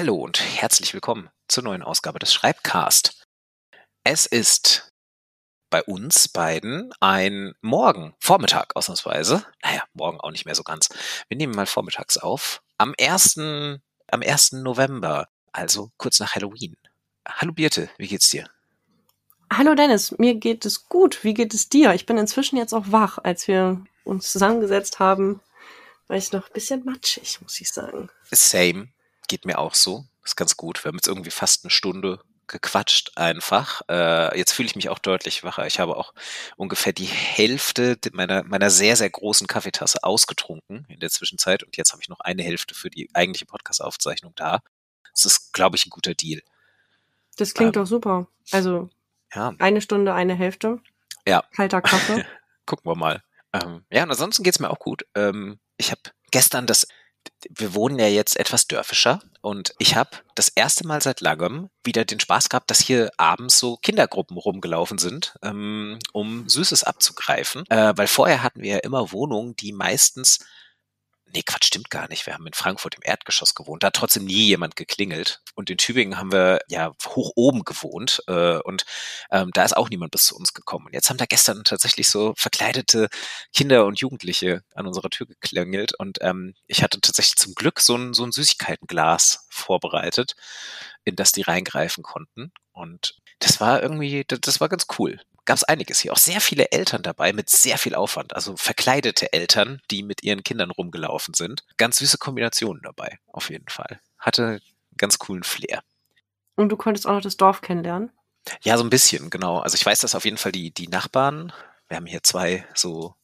Hallo und herzlich willkommen zur neuen Ausgabe des Schreibcast. Es ist bei uns beiden ein Morgen, Vormittag ausnahmsweise. Naja, morgen auch nicht mehr so ganz. Wir nehmen mal vormittags auf. Am 1. am 1. November, also kurz nach Halloween. Hallo Birte, wie geht's dir? Hallo Dennis, mir geht es gut. Wie geht es dir? Ich bin inzwischen jetzt auch wach. Als wir uns zusammengesetzt haben, war ich noch ein bisschen matschig, muss ich sagen. Same, geht mir auch so. Ist ganz gut. Wir haben jetzt irgendwie fast eine Stunde gequatscht einfach. Äh, jetzt fühle ich mich auch deutlich wacher. Ich habe auch ungefähr die Hälfte meiner, meiner sehr, sehr großen Kaffeetasse ausgetrunken in der Zwischenzeit und jetzt habe ich noch eine Hälfte für die eigentliche Podcast-Aufzeichnung da. Das ist, glaube ich, ein guter Deal. Das klingt ähm, doch super. Also ja. eine Stunde, eine Hälfte. Ja. Kalter Kaffee. Gucken wir mal. Ähm, ja, und ansonsten geht's mir auch gut. Ähm, ich habe gestern das wir wohnen ja jetzt etwas dörfischer und ich habe das erste Mal seit langem wieder den Spaß gehabt, dass hier abends so Kindergruppen rumgelaufen sind, ähm, um Süßes abzugreifen. Äh, weil vorher hatten wir ja immer Wohnungen, die meistens Nee, Quatsch, stimmt gar nicht. Wir haben in Frankfurt im Erdgeschoss gewohnt. Da hat trotzdem nie jemand geklingelt. Und in Tübingen haben wir ja hoch oben gewohnt. Äh, und ähm, da ist auch niemand bis zu uns gekommen. Und jetzt haben da gestern tatsächlich so verkleidete Kinder und Jugendliche an unserer Tür geklingelt. Und ähm, ich hatte tatsächlich zum Glück so ein, so ein Süßigkeitenglas vorbereitet, in das die reingreifen konnten. Und das war irgendwie, das, das war ganz cool gab es einiges hier. Auch sehr viele Eltern dabei mit sehr viel Aufwand. Also verkleidete Eltern, die mit ihren Kindern rumgelaufen sind. Ganz süße Kombinationen dabei, auf jeden Fall. Hatte einen ganz coolen Flair. Und du konntest auch noch das Dorf kennenlernen? Ja, so ein bisschen, genau. Also ich weiß, dass auf jeden Fall die, die Nachbarn, wir haben hier zwei so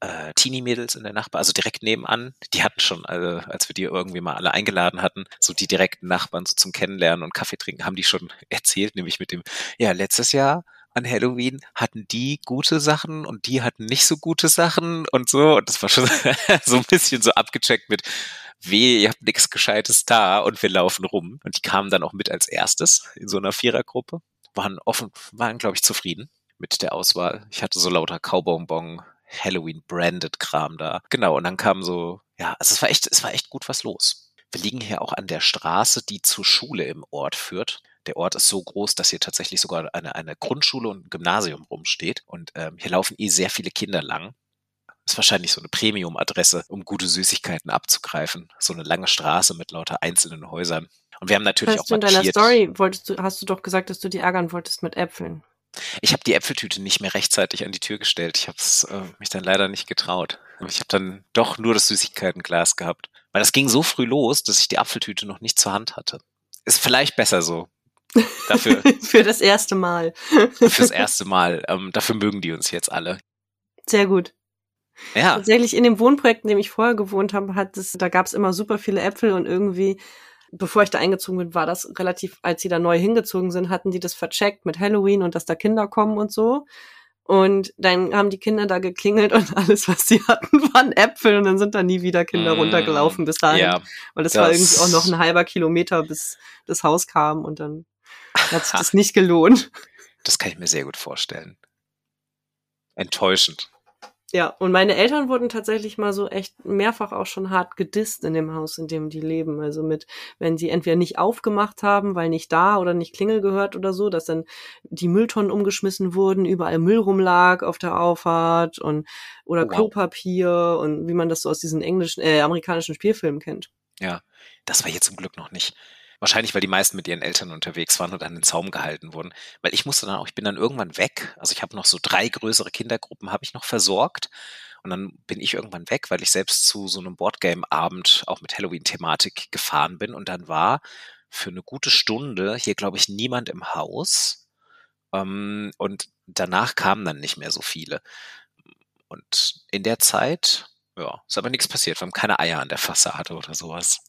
äh, Teenie-Mädels in der Nachbar, also direkt nebenan, die hatten schon, also, als wir die irgendwie mal alle eingeladen hatten, so die direkten Nachbarn so zum Kennenlernen und Kaffee trinken, haben die schon erzählt, nämlich mit dem, ja, letztes Jahr an Halloween hatten die gute Sachen und die hatten nicht so gute Sachen und so. Und das war schon so ein bisschen so abgecheckt mit, weh, ihr habt nichts Gescheites da und wir laufen rum. Und die kamen dann auch mit als erstes in so einer Vierergruppe. Waren offen, waren, glaube ich, zufrieden mit der Auswahl. Ich hatte so lauter Kaubonbon, Halloween-branded Kram da. Genau, und dann kam so, ja, also es war echt, es war echt gut was los. Wir liegen hier auch an der Straße, die zur Schule im Ort führt. Der Ort ist so groß, dass hier tatsächlich sogar eine, eine Grundschule und ein Gymnasium rumsteht. Und ähm, hier laufen eh sehr viele Kinder lang. Ist wahrscheinlich so eine Premium-Adresse, um gute Süßigkeiten abzugreifen. So eine lange Straße mit lauter einzelnen Häusern. Und wir haben natürlich weißt auch du, in deiner Story wolltest du, hast du doch gesagt, dass du die ärgern wolltest mit Äpfeln. Ich habe die Äpfeltüte nicht mehr rechtzeitig an die Tür gestellt. Ich habe äh, mich dann leider nicht getraut. Ich habe dann doch nur das Süßigkeitenglas gehabt. Weil das ging so früh los, dass ich die Apfeltüte noch nicht zur Hand hatte. Ist vielleicht besser so. Dafür, Für das erste Mal. fürs erste Mal. Ähm, dafür mögen die uns jetzt alle. Sehr gut. Ja. Tatsächlich in dem Wohnprojekt, in dem ich vorher gewohnt habe, hat es, da gab es immer super viele Äpfel und irgendwie, bevor ich da eingezogen bin, war das relativ, als sie da neu hingezogen sind, hatten die das vercheckt mit Halloween und dass da Kinder kommen und so. Und dann haben die Kinder da geklingelt und alles, was sie hatten, waren Äpfel und dann sind da nie wieder Kinder mm, runtergelaufen bis dahin. Ja, Weil das, das war irgendwie auch noch ein halber Kilometer, bis das Haus kam und dann hat sich das nicht gelohnt. Das kann ich mir sehr gut vorstellen. Enttäuschend. Ja, und meine Eltern wurden tatsächlich mal so echt mehrfach auch schon hart gedisst in dem Haus, in dem die leben. Also mit, wenn sie entweder nicht aufgemacht haben, weil nicht da oder nicht Klingel gehört oder so, dass dann die Mülltonnen umgeschmissen wurden, überall Müll rumlag auf der Auffahrt und oder oh, wow. Klopapier und wie man das so aus diesen englischen, äh, amerikanischen Spielfilmen kennt. Ja, das war hier zum Glück noch nicht. Wahrscheinlich, weil die meisten mit ihren Eltern unterwegs waren und an den Zaum gehalten wurden. Weil ich musste dann auch, ich bin dann irgendwann weg. Also ich habe noch so drei größere Kindergruppen habe ich noch versorgt. Und dann bin ich irgendwann weg, weil ich selbst zu so einem Boardgame-Abend auch mit Halloween-Thematik gefahren bin. Und dann war für eine gute Stunde hier, glaube ich, niemand im Haus. Ähm, und danach kamen dann nicht mehr so viele. Und in der Zeit, ja, ist aber nichts passiert. Wir haben keine Eier an der Fassade oder sowas.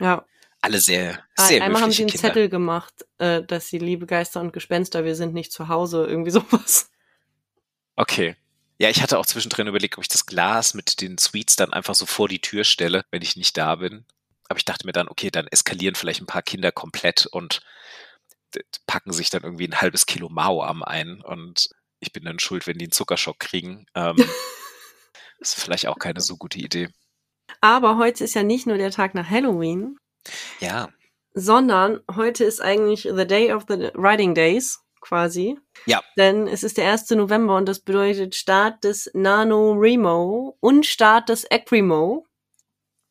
Ja, alle sehr, sehr Einmal haben sie einen Kinder. Zettel gemacht, äh, dass sie liebe Geister und Gespenster, wir sind nicht zu Hause, irgendwie sowas. Okay. Ja, ich hatte auch zwischendrin überlegt, ob ich das Glas mit den Sweets dann einfach so vor die Tür stelle, wenn ich nicht da bin. Aber ich dachte mir dann, okay, dann eskalieren vielleicht ein paar Kinder komplett und packen sich dann irgendwie ein halbes Kilo Mao-Am ein und ich bin dann schuld, wenn die einen Zuckerschock kriegen. Ähm, ist vielleicht auch keine so gute Idee. Aber heute ist ja nicht nur der Tag nach Halloween, ja. sondern heute ist eigentlich the day of the writing days quasi. Ja. Denn es ist der 1. November und das bedeutet Start des NaNoWriMo und Start des Ecrimo.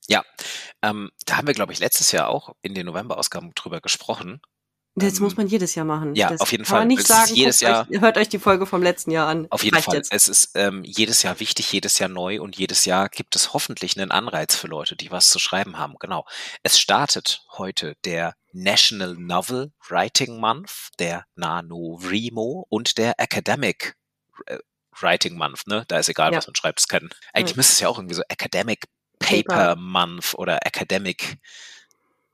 Ja, ähm, da haben wir, glaube ich, letztes Jahr auch in den November-Ausgaben drüber gesprochen. Das muss ähm, man jedes Jahr machen. Ja, das auf jeden Fall. Man nicht es sagen, jedes Jahr, euch, hört euch die Folge vom letzten Jahr an. Auf jeden Reicht Fall. Jetzt. Es ist ähm, jedes Jahr wichtig, jedes Jahr neu und jedes Jahr gibt es hoffentlich einen Anreiz für Leute, die was zu schreiben haben. Genau. Es startet heute der National Novel Writing Month, der NaNoWriMo und der Academic äh, Writing Month. Ne? Da ist egal, ja. was man schreibt. Es kann, eigentlich ja. müsste es ja auch irgendwie so Academic Paper, Paper. Month oder Academic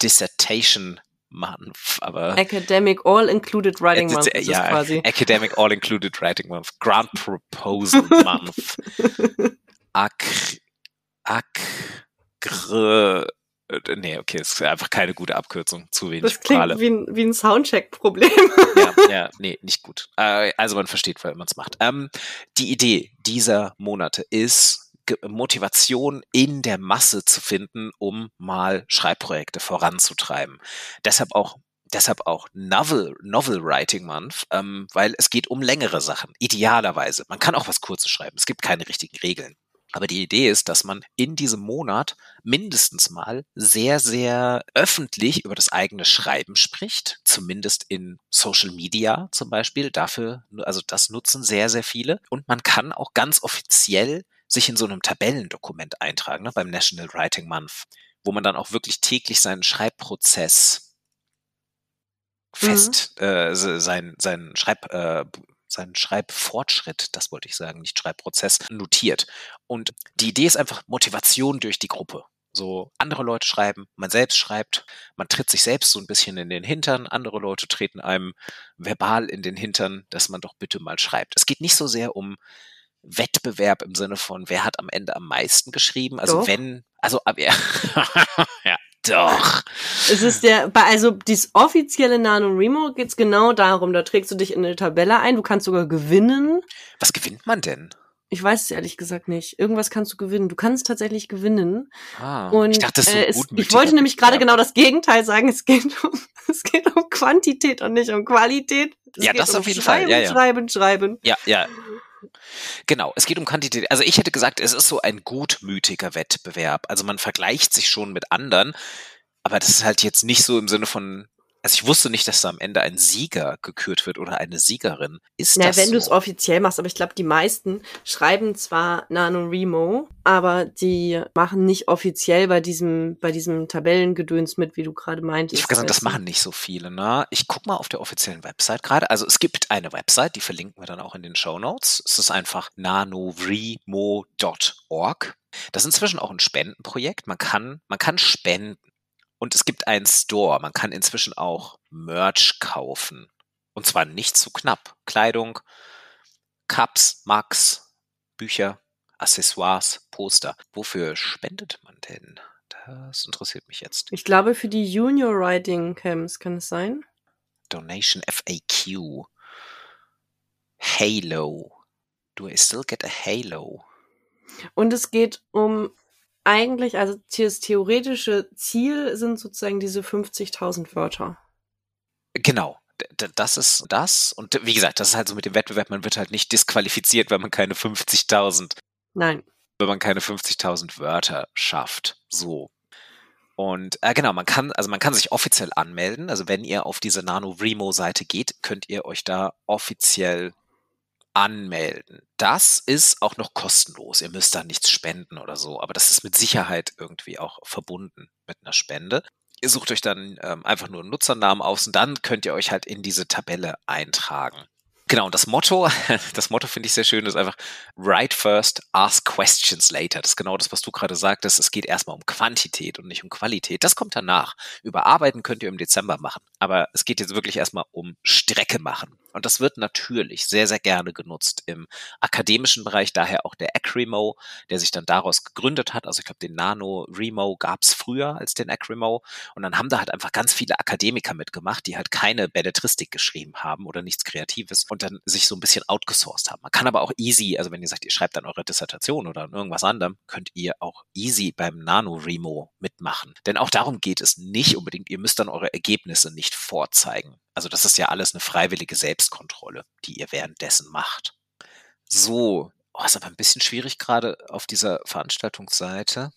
Dissertation Month, aber Academic All-Included Writing Month ist ja, quasi. Academic All-Included Writing Month, Grant Proposal Month, Ak, Ak, Gr, äh, nee, okay, ist einfach keine gute Abkürzung, zu wenig Das klingt Prale. wie ein, wie ein Soundcheck-Problem. ja, ja, nee, nicht gut. Äh, also man versteht, weil man es macht. Ähm, die Idee dieser Monate ist, Motivation in der Masse zu finden, um mal Schreibprojekte voranzutreiben. Deshalb auch deshalb auch Novel, Novel Writing Month, ähm, weil es geht um längere Sachen, idealerweise. Man kann auch was Kurzes schreiben, es gibt keine richtigen Regeln. Aber die Idee ist, dass man in diesem Monat mindestens mal sehr, sehr öffentlich über das eigene Schreiben spricht, zumindest in Social Media zum Beispiel. Dafür, also das nutzen sehr, sehr viele. Und man kann auch ganz offiziell sich in so einem Tabellendokument eintragen, ne, beim National Writing Month, wo man dann auch wirklich täglich seinen Schreibprozess mhm. fest, äh, sein, sein Schreib, äh, seinen Schreibfortschritt, das wollte ich sagen, nicht Schreibprozess, notiert. Und die Idee ist einfach Motivation durch die Gruppe. So andere Leute schreiben, man selbst schreibt, man tritt sich selbst so ein bisschen in den Hintern, andere Leute treten einem verbal in den Hintern, dass man doch bitte mal schreibt. Es geht nicht so sehr um Wettbewerb im Sinne von, wer hat am Ende am meisten geschrieben. Also doch. wenn, also ja, ja, doch. Es ist der, also dieses offizielle NaNoWriMo geht es genau darum, da trägst du dich in eine Tabelle ein, du kannst sogar gewinnen. Was gewinnt man denn? Ich weiß es ehrlich gesagt nicht. Irgendwas kannst du gewinnen. Du kannst tatsächlich gewinnen. Ah, und ich dachte, das so äh, es, Ich wollte nämlich gerade genau das Gegenteil sagen. Es geht um, es geht um Quantität und nicht um Qualität. Es ja, das um auf jeden schreiben, Fall. Ja, ja. Schreiben, schreiben. Ja, ja. Genau, es geht um Quantität. Also ich hätte gesagt, es ist so ein gutmütiger Wettbewerb. Also man vergleicht sich schon mit anderen, aber das ist halt jetzt nicht so im Sinne von, also ich wusste nicht, dass da am Ende ein Sieger gekürt wird oder eine Siegerin. Ist Na, das wenn so? du es offiziell machst, aber ich glaube, die meisten schreiben zwar NaNoWriMo, aber die machen nicht offiziell bei diesem, bei diesem Tabellengedöns mit, wie du gerade meintest. Ich habe gesagt, das machen nicht so viele, ne? Ich guck mal auf der offiziellen Website gerade. Also es gibt eine Website, die verlinken wir dann auch in den Show Notes. Es ist einfach nanowrimo.org. Das ist inzwischen auch ein Spendenprojekt. Man kann, man kann spenden. Und es gibt einen Store. Man kann inzwischen auch Merch kaufen. Und zwar nicht zu knapp. Kleidung, Cups, Max, Bücher, Accessoires, Poster. Wofür spendet man denn? Das interessiert mich jetzt. Ich glaube für die Junior Writing Camps, kann es sein? Donation FAQ. Halo. Do I still get a Halo? Und es geht um eigentlich, also das theoretische Ziel sind sozusagen diese 50.000 Wörter. Genau. Das ist das. Und wie gesagt, das ist halt so mit dem Wettbewerb, man wird halt nicht disqualifiziert, wenn man keine 50.000. Nein. Wenn man keine 50.000 Wörter schafft. So. Und äh, genau, man kann, also man kann sich offiziell anmelden. Also wenn ihr auf diese NaNoWriMo-Seite geht, könnt ihr euch da offiziell anmelden. Das ist auch noch kostenlos. Ihr müsst da nichts spenden oder so, aber das ist mit Sicherheit irgendwie auch verbunden mit einer Spende. Ihr sucht euch dann ähm, einfach nur einen Nutzernamen aus und dann könnt ihr euch halt in diese Tabelle eintragen. Genau, und das Motto, das Motto finde ich sehr schön, ist einfach Write first, ask questions later. Das ist genau das, was du gerade sagtest. Es geht erstmal um Quantität und nicht um Qualität. Das kommt danach. Überarbeiten könnt ihr im Dezember machen. Aber es geht jetzt wirklich erstmal um Strecke machen. Und das wird natürlich sehr, sehr gerne genutzt im akademischen Bereich, daher auch der Acrimo, der sich dann daraus gegründet hat. Also ich glaube, den Nano Remo gab es früher als den Acrimo. Und dann haben da halt einfach ganz viele Akademiker mitgemacht, die halt keine Belletristik geschrieben haben oder nichts Kreatives und dann sich so ein bisschen outgesourced haben. Man kann aber auch easy, also wenn ihr sagt, ihr schreibt dann eure Dissertation oder irgendwas anderem, könnt ihr auch easy beim Nano Remo mitmachen. Denn auch darum geht es nicht unbedingt. Ihr müsst dann eure Ergebnisse nicht vorzeigen. Also das ist ja alles eine freiwillige Selbstkontrolle, die ihr währenddessen macht. So, oh, ist aber ein bisschen schwierig gerade auf dieser Veranstaltungsseite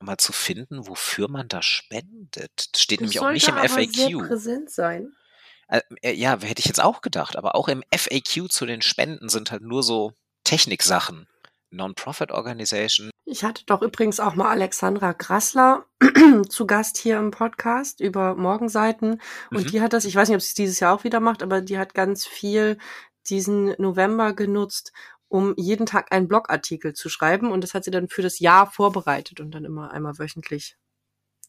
mal zu finden, wofür man da spendet. Das steht das nämlich auch nicht im aber FAQ. Sehr präsent sein. Äh, äh, ja, hätte ich jetzt auch gedacht, aber auch im FAQ zu den Spenden sind halt nur so Techniksachen. Non-Profit Organization. Ich hatte doch übrigens auch mal Alexandra Grassler zu Gast hier im Podcast über Morgenseiten. Und mhm. die hat das, ich weiß nicht, ob sie es dieses Jahr auch wieder macht, aber die hat ganz viel diesen November genutzt, um jeden Tag einen Blogartikel zu schreiben. Und das hat sie dann für das Jahr vorbereitet und dann immer einmal wöchentlich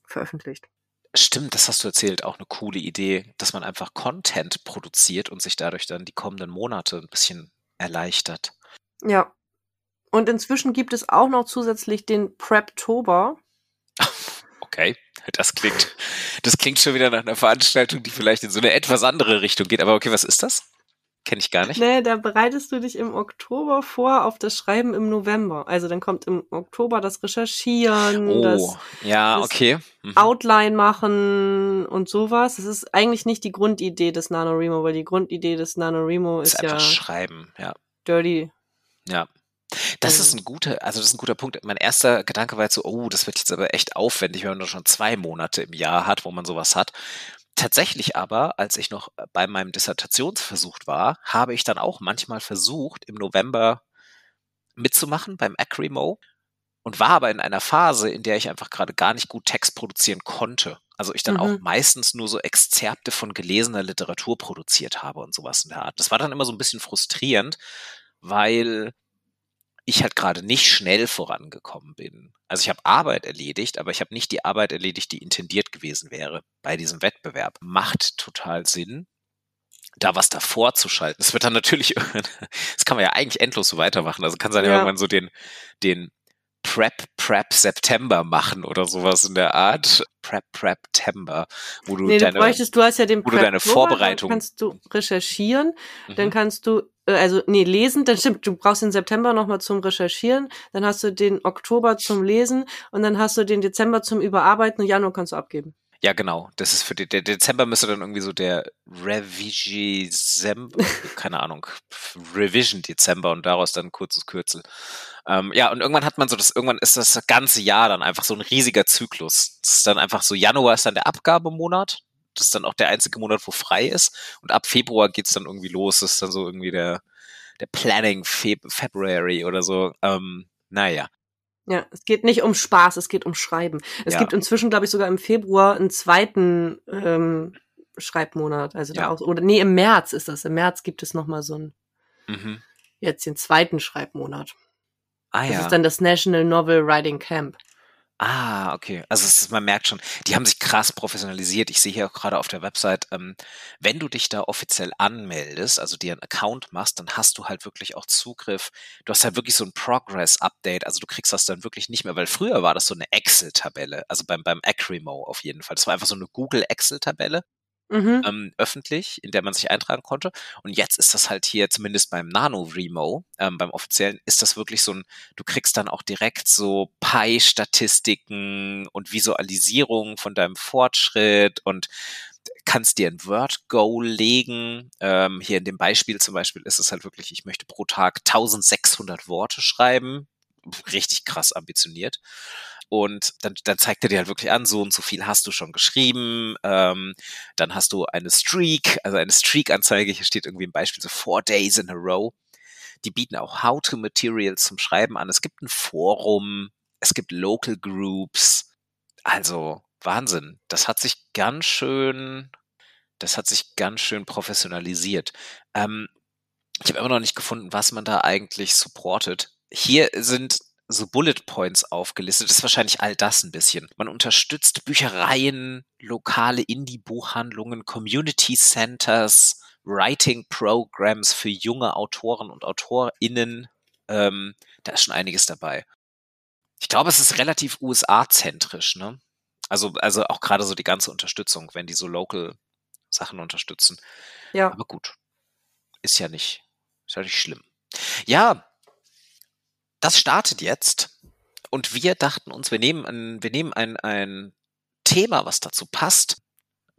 veröffentlicht. Stimmt, das hast du erzählt, auch eine coole Idee, dass man einfach Content produziert und sich dadurch dann die kommenden Monate ein bisschen erleichtert. Ja, und inzwischen gibt es auch noch zusätzlich den Preptober. Okay, das klingt, das klingt schon wieder nach einer Veranstaltung, die vielleicht in so eine etwas andere Richtung geht. Aber okay, was ist das? Kenne ich gar nicht. Nee, da bereitest du dich im Oktober vor auf das Schreiben im November. Also dann kommt im Oktober das Recherchieren, oh, das, ja, das okay. Mhm. Outline machen und sowas. Das ist eigentlich nicht die Grundidee des NaNoWriMo, weil die Grundidee des NaNoWriMo ist, ist ja Schreiben, ja. Dirty. Ja. Das ist ein guter, also das ist ein guter Punkt. Mein erster Gedanke war jetzt so, oh, das wird jetzt aber echt aufwendig, wenn man schon zwei Monate im Jahr hat, wo man sowas hat. Tatsächlich aber, als ich noch bei meinem Dissertationsversuch war, habe ich dann auch manchmal versucht, im November mitzumachen beim Acrimo und war aber in einer Phase, in der ich einfach gerade gar nicht gut Text produzieren konnte. Also ich dann mhm. auch meistens nur so Exzerpte von gelesener Literatur produziert habe und sowas in der Art. Das war dann immer so ein bisschen frustrierend, weil ich halt gerade nicht schnell vorangekommen bin. Also ich habe Arbeit erledigt, aber ich habe nicht die Arbeit erledigt, die intendiert gewesen wäre bei diesem Wettbewerb. Macht total Sinn, da was davor zu schalten. Das wird dann natürlich, das kann man ja eigentlich endlos so weitermachen. Also kann sein, ja. irgendwann so den, den Prep Prep September machen oder sowas in der Art. Prep Prep Tember, wo du nee, deine, du bräuchtest, du hast ja den wo Prep du deine Vorbereitung, dann kannst du recherchieren, mhm. dann kannst du äh, also nee, lesen, dann stimmt, du brauchst den September nochmal zum Recherchieren, dann hast du den Oktober zum Lesen und dann hast du den Dezember zum Überarbeiten und Januar kannst du abgeben. Ja, genau. Das ist für die, der Dezember müsste dann irgendwie so der Revision, keine Ahnung, Revision Dezember und daraus dann ein kurzes Kürzel. Ähm, ja, und irgendwann hat man so das, irgendwann ist das ganze Jahr dann einfach so ein riesiger Zyklus. Das ist dann einfach so, Januar ist dann der Abgabemonat. Das ist dann auch der einzige Monat, wo frei ist. Und ab Februar geht's dann irgendwie los. Das ist dann so irgendwie der, der Planning Feb February oder so. Ähm, naja. Ja, es geht nicht um Spaß, es geht um Schreiben. Es ja. gibt inzwischen, glaube ich, sogar im Februar einen zweiten ähm, Schreibmonat. Also ja. da auch, oder nee, im März ist das. Im März gibt es noch mal so einen mhm. jetzt den zweiten Schreibmonat. Ah, das ja. ist dann das National Novel Writing Camp. Ah, okay. Also ist, man merkt schon, die haben sich krass professionalisiert. Ich sehe hier auch gerade auf der Website, ähm, wenn du dich da offiziell anmeldest, also dir einen Account machst, dann hast du halt wirklich auch Zugriff. Du hast halt wirklich so ein Progress-Update. Also du kriegst das dann wirklich nicht mehr, weil früher war das so eine Excel-Tabelle, also beim, beim Acrimo auf jeden Fall. Das war einfach so eine Google Excel-Tabelle mhm. ähm, öffentlich, in der man sich eintragen konnte. Und jetzt ist das halt hier, zumindest beim Nano-Remo, ähm, beim offiziellen, ist das wirklich so ein, du kriegst dann auch direkt so Pi-Statistiken und Visualisierung von deinem Fortschritt und kannst dir ein Word-Goal legen. Ähm, hier in dem Beispiel zum Beispiel ist es halt wirklich, ich möchte pro Tag 1600 Worte schreiben. Richtig krass ambitioniert. Und dann, dann zeigt er dir halt wirklich an, so und so viel hast du schon geschrieben. Ähm, dann hast du eine Streak, also eine Streak-Anzeige. Hier steht irgendwie ein Beispiel so four days in a row. Die bieten auch How-to-Materials zum Schreiben an. Es gibt ein Forum, es gibt Local Groups. Also Wahnsinn. Das hat sich ganz schön, das hat sich ganz schön professionalisiert. Ähm, ich habe immer noch nicht gefunden, was man da eigentlich supportet. Hier sind so Bullet Points aufgelistet. Das ist wahrscheinlich all das ein bisschen. Man unterstützt Büchereien, lokale Indie-Buchhandlungen, Community Centers, Writing Programs für junge Autoren und AutorInnen. Ähm, da ist schon einiges dabei. Ich glaube, es ist relativ USA-zentrisch, ne? Also, also auch gerade so die ganze Unterstützung, wenn die so local Sachen unterstützen. Ja. Aber gut. Ist ja nicht, ist ja nicht schlimm. Ja, das startet jetzt. Und wir dachten uns, wir nehmen ein, wir nehmen ein, ein Thema, was dazu passt,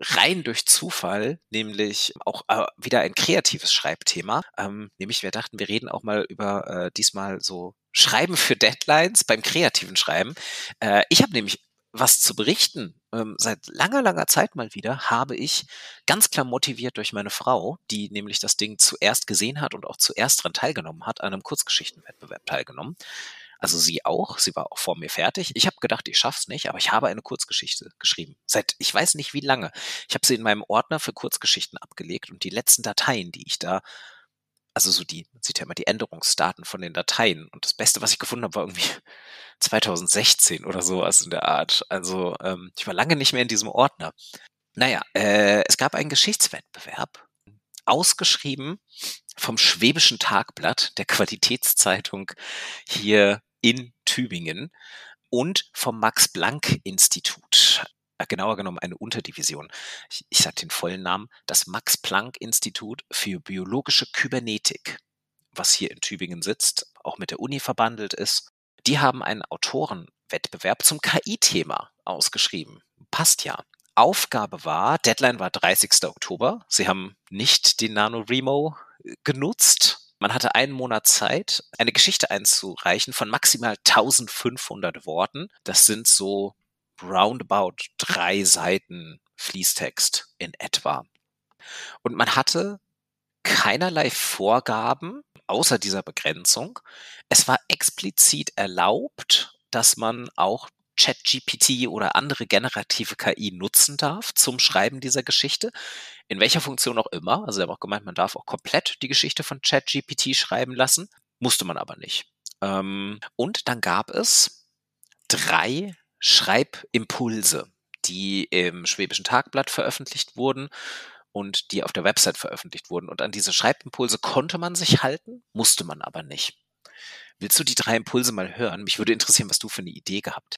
rein durch Zufall, nämlich auch äh, wieder ein kreatives Schreibthema. Ähm, nämlich wir dachten, wir reden auch mal über äh, diesmal so Schreiben für Deadlines beim kreativen Schreiben. Äh, ich habe nämlich was zu berichten. Ähm, seit langer, langer Zeit mal wieder habe ich ganz klar motiviert durch meine Frau, die nämlich das Ding zuerst gesehen hat und auch zuerst daran teilgenommen hat, an einem Kurzgeschichtenwettbewerb teilgenommen. Also sie auch, sie war auch vor mir fertig. Ich habe gedacht, ich schaff's nicht, aber ich habe eine Kurzgeschichte geschrieben. Seit ich weiß nicht wie lange. Ich habe sie in meinem Ordner für Kurzgeschichten abgelegt und die letzten Dateien, die ich da also so die, man sieht ja immer die Änderungsdaten von den Dateien. Und das Beste, was ich gefunden habe, war irgendwie 2016 oder sowas in der Art. Also ähm, ich war lange nicht mehr in diesem Ordner. Naja, äh, es gab einen Geschichtswettbewerb, ausgeschrieben vom Schwäbischen Tagblatt, der Qualitätszeitung hier in Tübingen und vom Max-Planck-Institut. Äh, genauer genommen eine Unterdivision. Ich, ich sage den vollen Namen, das Max-Planck-Institut für biologische Kybernetik, was hier in Tübingen sitzt, auch mit der Uni verbandelt ist. Die haben einen Autorenwettbewerb zum KI-Thema ausgeschrieben. Passt ja. Aufgabe war, Deadline war 30. Oktober. Sie haben nicht den NaNoWriMo äh, genutzt, man hatte einen Monat Zeit, eine Geschichte einzureichen von maximal 1500 Worten. Das sind so roundabout drei Seiten Fließtext in etwa. Und man hatte keinerlei Vorgaben außer dieser Begrenzung. Es war explizit erlaubt, dass man auch ChatGPT oder andere generative KI nutzen darf zum Schreiben dieser Geschichte. In welcher Funktion auch immer. Also er hat auch gemeint, man darf auch komplett die Geschichte von ChatGPT schreiben lassen. Musste man aber nicht. Ähm, und dann gab es drei Schreibimpulse, die im Schwäbischen Tagblatt veröffentlicht wurden und die auf der Website veröffentlicht wurden. Und an diese Schreibimpulse konnte man sich halten, musste man aber nicht. Willst du die drei Impulse mal hören? Mich würde interessieren, was du für eine Idee gehabt.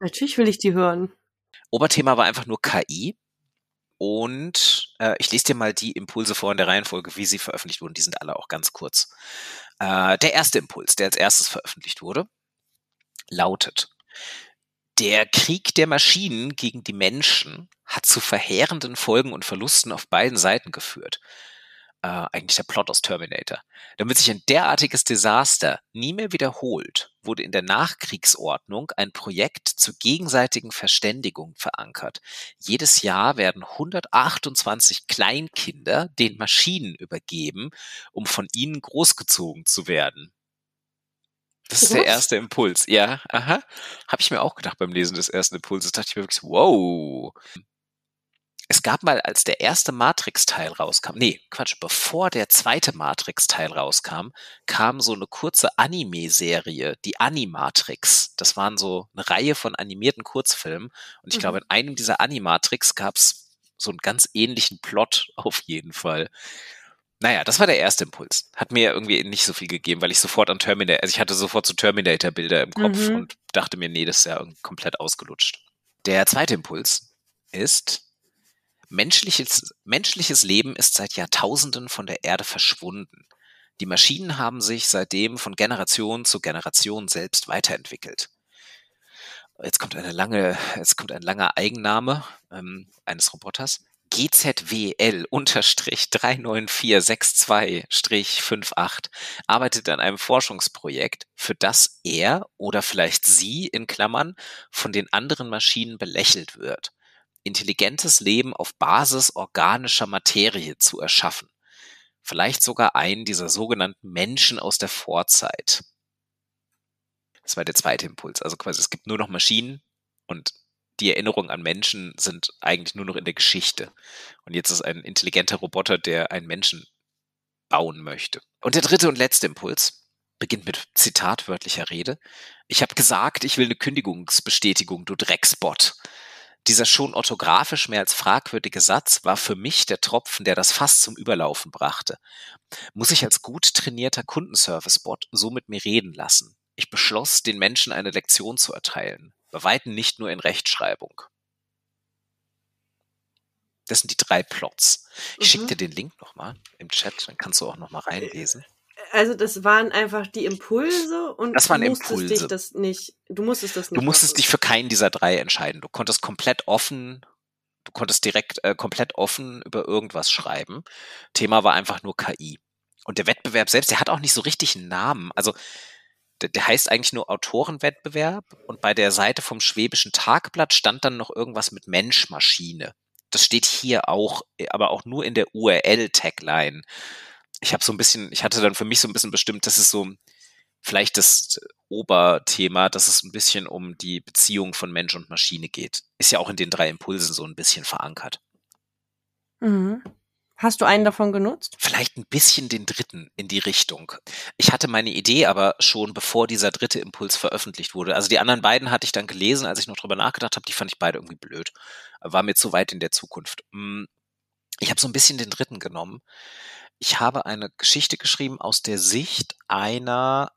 Natürlich will ich die hören. Oberthema war einfach nur KI. Und äh, ich lese dir mal die Impulse vor in der Reihenfolge, wie sie veröffentlicht wurden. Die sind alle auch ganz kurz. Äh, der erste Impuls, der als erstes veröffentlicht wurde, lautet, der Krieg der Maschinen gegen die Menschen hat zu verheerenden Folgen und Verlusten auf beiden Seiten geführt. Äh, eigentlich der Plot aus Terminator. Damit sich ein derartiges Desaster nie mehr wiederholt, wurde in der Nachkriegsordnung ein Projekt zur gegenseitigen Verständigung verankert. Jedes Jahr werden 128 Kleinkinder den Maschinen übergeben, um von ihnen großgezogen zu werden. Das ist der erste Impuls. Ja, aha. Habe ich mir auch gedacht beim Lesen des ersten Impulses. Dachte ich mir wirklich wow. Es gab mal, als der erste Matrix-Teil rauskam, nee, Quatsch, bevor der zweite Matrix-Teil rauskam, kam so eine kurze Anime-Serie, die Animatrix. Das waren so eine Reihe von animierten Kurzfilmen. Und ich mhm. glaube, in einem dieser Animatrix gab's so einen ganz ähnlichen Plot auf jeden Fall. Naja, das war der erste Impuls. Hat mir irgendwie nicht so viel gegeben, weil ich sofort an Terminator, also ich hatte sofort so Terminator-Bilder im Kopf mhm. und dachte mir, nee, das ist ja komplett ausgelutscht. Der zweite Impuls ist, menschliches, menschliches Leben ist seit Jahrtausenden von der Erde verschwunden. Die Maschinen haben sich seitdem von Generation zu Generation selbst weiterentwickelt. Jetzt kommt eine lange, jetzt kommt ein langer Eigenname ähm, eines Roboters. GZWL-39462-58 arbeitet an einem Forschungsprojekt, für das er oder vielleicht sie in Klammern von den anderen Maschinen belächelt wird. Intelligentes Leben auf Basis organischer Materie zu erschaffen. Vielleicht sogar einen dieser sogenannten Menschen aus der Vorzeit. Das war der zweite Impuls. Also quasi, es gibt nur noch Maschinen und die Erinnerungen an Menschen sind eigentlich nur noch in der Geschichte. Und jetzt ist ein intelligenter Roboter, der einen Menschen bauen möchte. Und der dritte und letzte Impuls beginnt mit zitatwörtlicher Rede. Ich habe gesagt, ich will eine Kündigungsbestätigung, du Drecksbot. dieser schon orthografisch mehr als fragwürdige Satz war für mich der Tropfen, der das Fass zum Überlaufen brachte. Muss ich als gut trainierter Kundenservice-Bot so mit mir reden lassen? Ich beschloss, den Menschen eine Lektion zu erteilen. Bei weitem nicht nur in Rechtschreibung. Das sind die drei Plots. Ich mhm. schicke dir den Link nochmal im Chat, dann kannst du auch nochmal reinlesen. Also das waren einfach die Impulse und das waren du musstest Impulse. dich das nicht, du musstest das nicht. Du musstest dich für keinen dieser drei entscheiden. Du konntest komplett offen, du konntest direkt äh, komplett offen über irgendwas schreiben. Thema war einfach nur KI. Und der Wettbewerb selbst, der hat auch nicht so richtig einen Namen. Also der, heißt eigentlich nur Autorenwettbewerb und bei der Seite vom Schwäbischen Tagblatt stand dann noch irgendwas mit Mensch-Maschine. Das steht hier auch, aber auch nur in der URL-Tagline. Ich habe so ein bisschen, ich hatte dann für mich so ein bisschen bestimmt, das ist so vielleicht das Oberthema, dass es ein bisschen um die Beziehung von Mensch und Maschine geht. Ist ja auch in den drei Impulsen so ein bisschen verankert. Mhm. Hast du einen davon genutzt? Vielleicht ein bisschen den dritten in die Richtung. Ich hatte meine Idee aber schon, bevor dieser dritte Impuls veröffentlicht wurde. Also die anderen beiden hatte ich dann gelesen, als ich noch drüber nachgedacht habe. Die fand ich beide irgendwie blöd. War mir zu weit in der Zukunft. Hm, ich habe so ein bisschen den dritten genommen. Ich habe eine Geschichte geschrieben aus der Sicht einer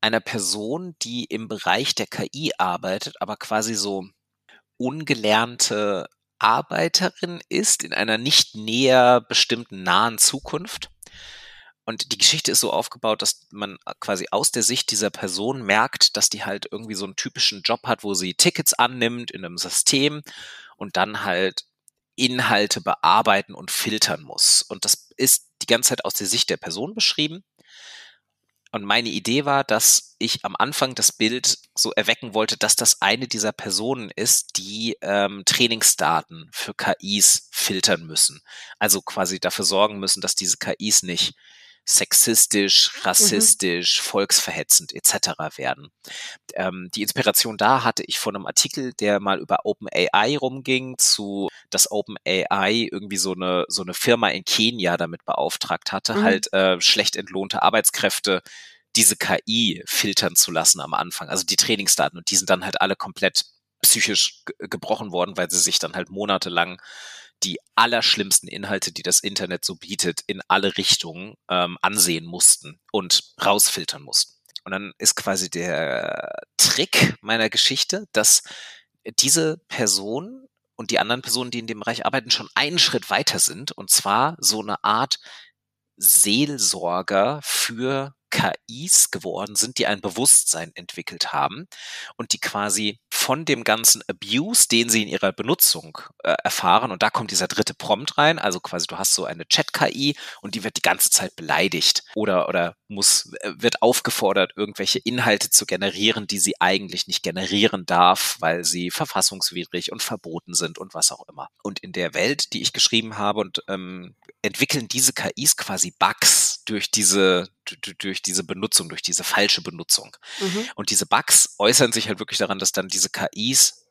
einer Person, die im Bereich der KI arbeitet, aber quasi so ungelernte Arbeiterin ist in einer nicht näher bestimmten nahen Zukunft. Und die Geschichte ist so aufgebaut, dass man quasi aus der Sicht dieser Person merkt, dass die halt irgendwie so einen typischen Job hat, wo sie Tickets annimmt in einem System und dann halt Inhalte bearbeiten und filtern muss. Und das ist die ganze Zeit aus der Sicht der Person beschrieben. Und meine Idee war, dass ich am Anfang das Bild so erwecken wollte, dass das eine dieser Personen ist, die ähm, Trainingsdaten für KIs filtern müssen. Also quasi dafür sorgen müssen, dass diese KIs nicht sexistisch, mhm. rassistisch, mhm. volksverhetzend etc. werden. Ähm, die Inspiration da hatte ich von einem Artikel, der mal über OpenAI rumging, zu dass OpenAI irgendwie so eine so eine Firma in Kenia damit beauftragt hatte, mhm. halt äh, schlecht entlohnte Arbeitskräfte diese KI filtern zu lassen am Anfang, also die Trainingsdaten und die sind dann halt alle komplett psychisch gebrochen worden, weil sie sich dann halt monatelang die allerschlimmsten Inhalte, die das Internet so bietet, in alle Richtungen ähm, ansehen mussten und rausfiltern mussten. Und dann ist quasi der Trick meiner Geschichte, dass diese Person und die anderen Personen, die in dem Bereich arbeiten, schon einen Schritt weiter sind. Und zwar so eine Art Seelsorger für KIs geworden sind, die ein Bewusstsein entwickelt haben und die quasi von dem ganzen Abuse, den sie in ihrer Benutzung äh, erfahren, und da kommt dieser dritte Prompt rein, also quasi du hast so eine Chat-KI und die wird die ganze Zeit beleidigt oder, oder muss, äh, wird aufgefordert, irgendwelche Inhalte zu generieren, die sie eigentlich nicht generieren darf, weil sie verfassungswidrig und verboten sind und was auch immer. Und in der Welt, die ich geschrieben habe und ähm, entwickeln diese KIs quasi Bugs durch diese durch diese Benutzung, durch diese falsche Benutzung. Mhm. Und diese Bugs äußern sich halt wirklich daran, dass dann diese KIs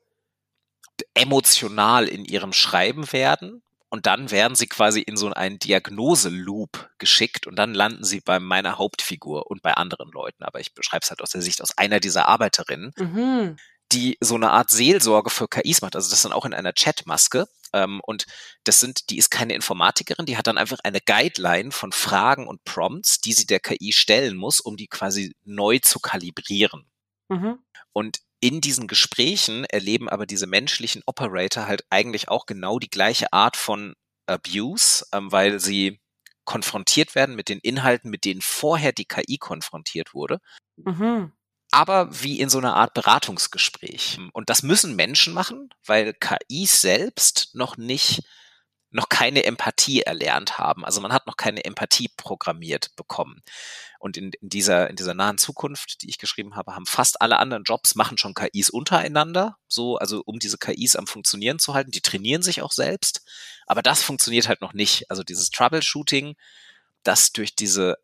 emotional in ihrem Schreiben werden und dann werden sie quasi in so einen Diagnose-Loop geschickt und dann landen sie bei meiner Hauptfigur und bei anderen Leuten. Aber ich beschreibe es halt aus der Sicht aus einer dieser Arbeiterinnen. Mhm die so eine Art Seelsorge für KIs macht. Also das dann auch in einer Chatmaske. Ähm, und das sind, die ist keine Informatikerin, die hat dann einfach eine Guideline von Fragen und Prompts, die sie der KI stellen muss, um die quasi neu zu kalibrieren. Mhm. Und in diesen Gesprächen erleben aber diese menschlichen Operator halt eigentlich auch genau die gleiche Art von Abuse, ähm, weil sie konfrontiert werden mit den Inhalten, mit denen vorher die KI konfrontiert wurde. Mhm aber wie in so einer Art Beratungsgespräch. Und das müssen Menschen machen, weil KIs selbst noch nicht noch keine Empathie erlernt haben. Also man hat noch keine Empathie programmiert bekommen. Und in, in, dieser, in dieser nahen Zukunft, die ich geschrieben habe, haben fast alle anderen Jobs, machen schon KIs untereinander, so, also um diese KIs am Funktionieren zu halten. Die trainieren sich auch selbst. Aber das funktioniert halt noch nicht. Also dieses Troubleshooting, das durch diese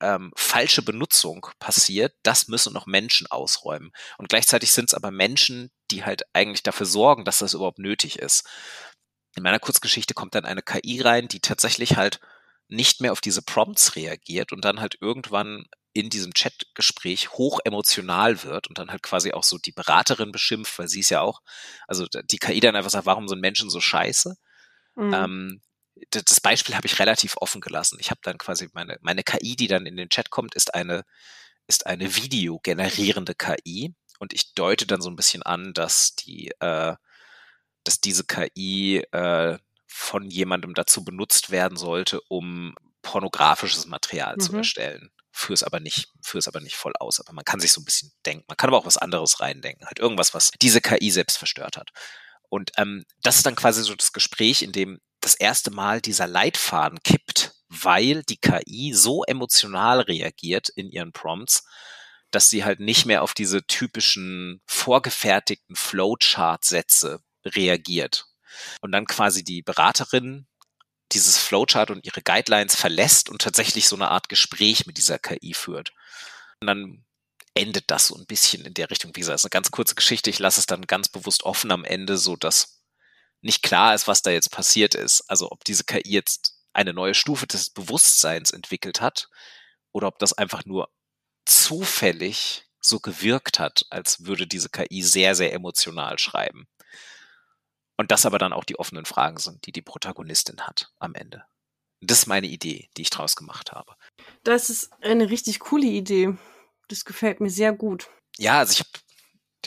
ähm, falsche Benutzung passiert, das müssen noch Menschen ausräumen. Und gleichzeitig sind es aber Menschen, die halt eigentlich dafür sorgen, dass das überhaupt nötig ist. In meiner Kurzgeschichte kommt dann eine KI rein, die tatsächlich halt nicht mehr auf diese Prompts reagiert und dann halt irgendwann in diesem Chatgespräch hoch emotional wird und dann halt quasi auch so die Beraterin beschimpft, weil sie ist ja auch, also die KI dann einfach sagt, warum sind Menschen so scheiße? Mhm. Ähm, das Beispiel habe ich relativ offen gelassen. Ich habe dann quasi meine, meine KI, die dann in den Chat kommt, ist eine, ist eine videogenerierende KI und ich deute dann so ein bisschen an, dass die, äh, dass diese KI äh, von jemandem dazu benutzt werden sollte, um pornografisches Material mhm. zu erstellen. Führe es aber nicht, führe es aber nicht voll aus. Aber man kann sich so ein bisschen denken. Man kann aber auch was anderes reindenken. Halt irgendwas, was diese KI selbst verstört hat. Und ähm, das ist dann quasi so das Gespräch, in dem das erste Mal dieser Leitfaden kippt, weil die KI so emotional reagiert in ihren Prompts, dass sie halt nicht mehr auf diese typischen vorgefertigten Flowchart-Sätze reagiert. Und dann quasi die Beraterin dieses Flowchart und ihre Guidelines verlässt und tatsächlich so eine Art Gespräch mit dieser KI führt. Und dann endet das so ein bisschen in der Richtung. Wie gesagt, es ist eine ganz kurze Geschichte. Ich lasse es dann ganz bewusst offen am Ende, so dass nicht klar ist, was da jetzt passiert ist. Also ob diese KI jetzt eine neue Stufe des Bewusstseins entwickelt hat oder ob das einfach nur zufällig so gewirkt hat, als würde diese KI sehr, sehr emotional schreiben. Und das aber dann auch die offenen Fragen sind, die die Protagonistin hat am Ende. Das ist meine Idee, die ich draus gemacht habe. Das ist eine richtig coole Idee. Das gefällt mir sehr gut. Ja, also ich habe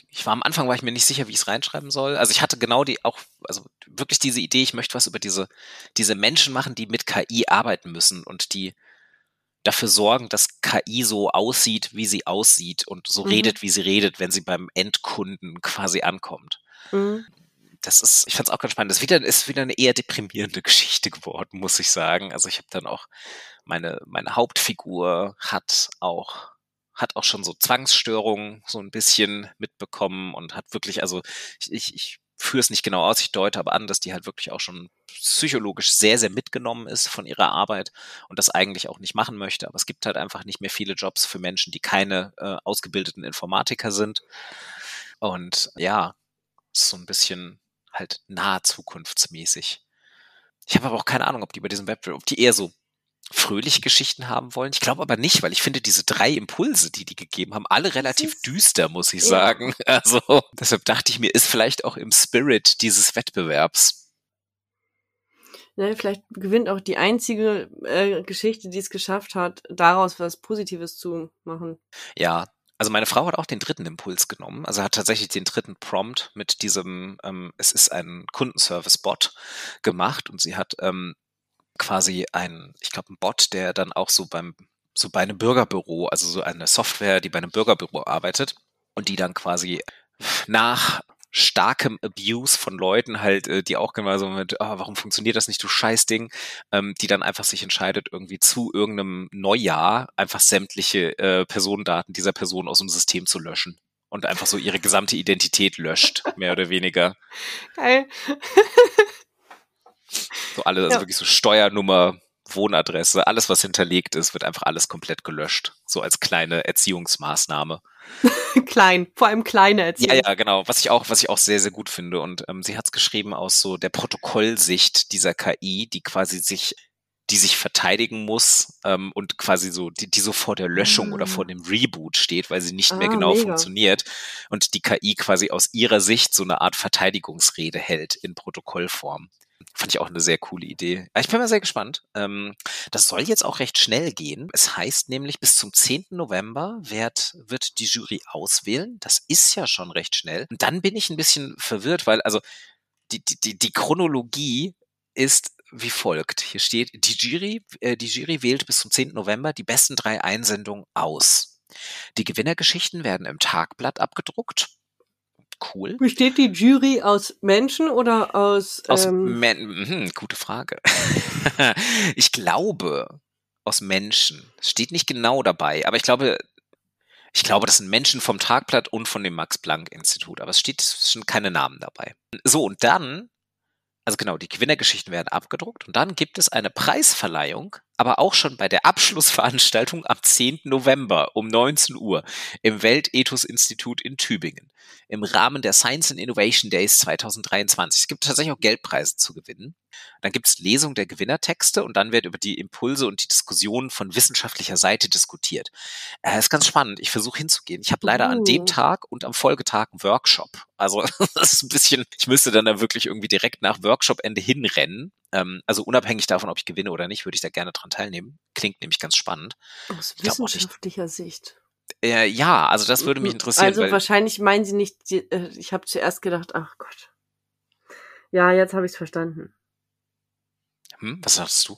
ich war am Anfang war ich mir nicht sicher, wie ich es reinschreiben soll. Also ich hatte genau die auch also wirklich diese Idee, ich möchte was über diese diese Menschen machen, die mit KI arbeiten müssen und die dafür sorgen, dass KI so aussieht, wie sie aussieht und so mhm. redet, wie sie redet, wenn sie beim Endkunden quasi ankommt. Mhm das ist, ich fand es auch ganz spannend. Das ist wieder, ist wieder eine eher deprimierende Geschichte geworden, muss ich sagen. Also ich habe dann auch meine, meine Hauptfigur hat auch hat auch schon so Zwangsstörungen so ein bisschen mitbekommen und hat wirklich, also ich, ich, ich führe es nicht genau aus, ich deute aber an, dass die halt wirklich auch schon psychologisch sehr, sehr mitgenommen ist von ihrer Arbeit und das eigentlich auch nicht machen möchte. Aber es gibt halt einfach nicht mehr viele Jobs für Menschen, die keine äh, ausgebildeten Informatiker sind. Und ja, so ein bisschen halt nahe zukunftsmäßig. Ich habe aber auch keine Ahnung, ob die bei diesem Web, ob die eher so fröhliche Geschichten haben wollen. Ich glaube aber nicht, weil ich finde diese drei Impulse, die die gegeben haben, alle relativ düster, muss ich ja. sagen. Also deshalb dachte ich mir, ist vielleicht auch im Spirit dieses Wettbewerbs. Ja, vielleicht gewinnt auch die einzige äh, Geschichte, die es geschafft hat, daraus was Positives zu machen. Ja, also meine Frau hat auch den dritten Impuls genommen, also hat tatsächlich den dritten Prompt mit diesem, ähm, es ist ein Kundenservice-Bot gemacht und sie hat ähm, quasi ein, ich glaube, ein Bot, der dann auch so beim, so bei einem Bürgerbüro, also so eine Software, die bei einem Bürgerbüro arbeitet und die dann quasi nach starkem Abuse von Leuten halt, äh, die auch immer so mit, oh, warum funktioniert das nicht, du Scheißding, ähm, die dann einfach sich entscheidet, irgendwie zu irgendeinem Neujahr einfach sämtliche äh, Personendaten dieser Person aus dem System zu löschen und einfach so ihre gesamte Identität löscht, mehr oder weniger. Geil. so alle, also ja. wirklich so Steuernummer, Wohnadresse, alles, was hinterlegt ist, wird einfach alles komplett gelöscht. So als kleine Erziehungsmaßnahme. Klein, vor allem kleine Erziehung. Ja, ja, genau. Was ich auch, was ich auch sehr, sehr gut finde. Und ähm, sie hat es geschrieben aus so der Protokollsicht dieser KI, die quasi sich die sich verteidigen muss ähm, und quasi so, die, die so vor der Löschung ah. oder vor ah. dem Reboot steht, weil sie nicht ah, mehr genau mega. funktioniert und die KI quasi aus ihrer Sicht so eine Art Verteidigungsrede hält in Protokollform. Fand ich auch eine sehr coole Idee. Ich bin mal sehr gespannt. Ähm, das soll jetzt auch recht schnell gehen. Es heißt nämlich, bis zum 10. November wird, wird die Jury auswählen. Das ist ja schon recht schnell. Und dann bin ich ein bisschen verwirrt, weil also die, die, die Chronologie ist wie folgt. Hier steht, die Jury, äh, die Jury wählt bis zum 10. November die besten drei Einsendungen aus. Die Gewinnergeschichten werden im Tagblatt abgedruckt cool. Besteht die Jury aus Menschen oder aus. Aus ähm Men hm, gute Frage. ich glaube aus Menschen. Steht nicht genau dabei, aber ich glaube, ich glaube, das sind Menschen vom Tagblatt und von dem Max-Planck-Institut, aber es steht schon keine Namen dabei. So, und dann, also genau, die Gewinnergeschichten werden abgedruckt und dann gibt es eine Preisverleihung aber auch schon bei der Abschlussveranstaltung am 10. November um 19 Uhr im Weltethos-Institut in Tübingen im Rahmen der Science and Innovation Days 2023. Es gibt tatsächlich auch Geldpreise zu gewinnen. Dann gibt es Lesung der Gewinnertexte und dann wird über die Impulse und die Diskussionen von wissenschaftlicher Seite diskutiert. Äh, ist ganz spannend. Ich versuche hinzugehen. Ich habe leider uh. an dem. Tag und am Folgetag einen Workshop. Also das ist ein bisschen, ich müsste dann da wirklich irgendwie direkt nach Workshop-Ende hinrennen. Ähm, also unabhängig davon, ob ich gewinne oder nicht, würde ich da gerne dran teilnehmen. Klingt nämlich ganz spannend. Aus wissenschaftlicher Sicht. Äh, ja, also das würde mich interessieren. Also wahrscheinlich meinen Sie nicht, die, äh, ich habe zuerst gedacht, ach Gott. Ja, jetzt habe ich es verstanden. Hm, was sagst du?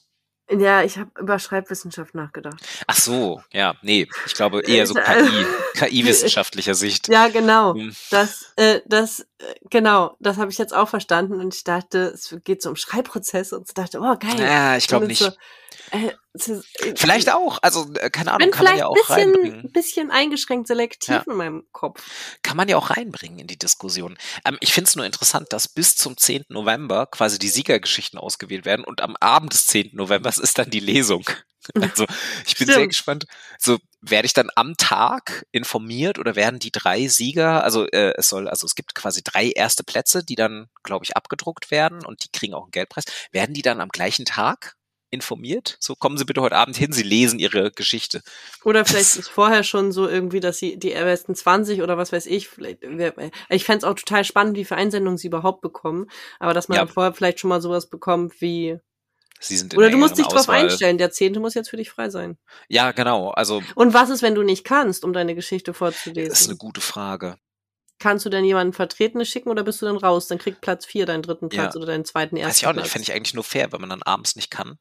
Ja, ich habe über Schreibwissenschaft nachgedacht. Ach so, ja, nee, ich glaube eher so KI, KI-wissenschaftlicher Sicht. Ja, genau. Hm. Das, äh, das, äh, genau, das habe ich jetzt auch verstanden und ich dachte, es geht so um Schreibprozesse und ich dachte, oh geil. Ja, ich glaube nicht. So, äh, äh, vielleicht auch, also äh, keine Ahnung, kann man ja auch bisschen, reinbringen. Ein bisschen eingeschränkt selektiv ja. in meinem Kopf. Kann man ja auch reinbringen in die Diskussion. Ähm, ich finde es nur interessant, dass bis zum 10. November quasi die Siegergeschichten ausgewählt werden und am Abend des 10. November ist dann die Lesung. Also ich bin Stimmt. sehr gespannt. So werde ich dann am Tag informiert oder werden die drei Sieger, also äh, es soll, also es gibt quasi drei erste Plätze, die dann, glaube ich, abgedruckt werden und die kriegen auch einen Geldpreis. Werden die dann am gleichen Tag informiert. So kommen Sie bitte heute Abend hin, Sie lesen Ihre Geschichte. Oder vielleicht ist vorher schon so irgendwie, dass Sie die besten 20 oder was weiß ich, vielleicht, ich fände es auch total spannend, wie viele Einsendungen Sie überhaupt bekommen, aber dass man ja. vorher vielleicht schon mal sowas bekommt wie Sie sind Oder du musst dich drauf einstellen, der zehnte muss jetzt für dich frei sein. Ja, genau. Also Und was ist, wenn du nicht kannst, um deine Geschichte vorzulesen? Das ist eine gute Frage. Kannst du denn jemanden Vertretenes schicken oder bist du dann raus? Dann kriegt Platz vier deinen dritten Platz ja. oder deinen zweiten ersten Weiß ich auch nicht, fände ich eigentlich nur fair, wenn man dann abends nicht kann.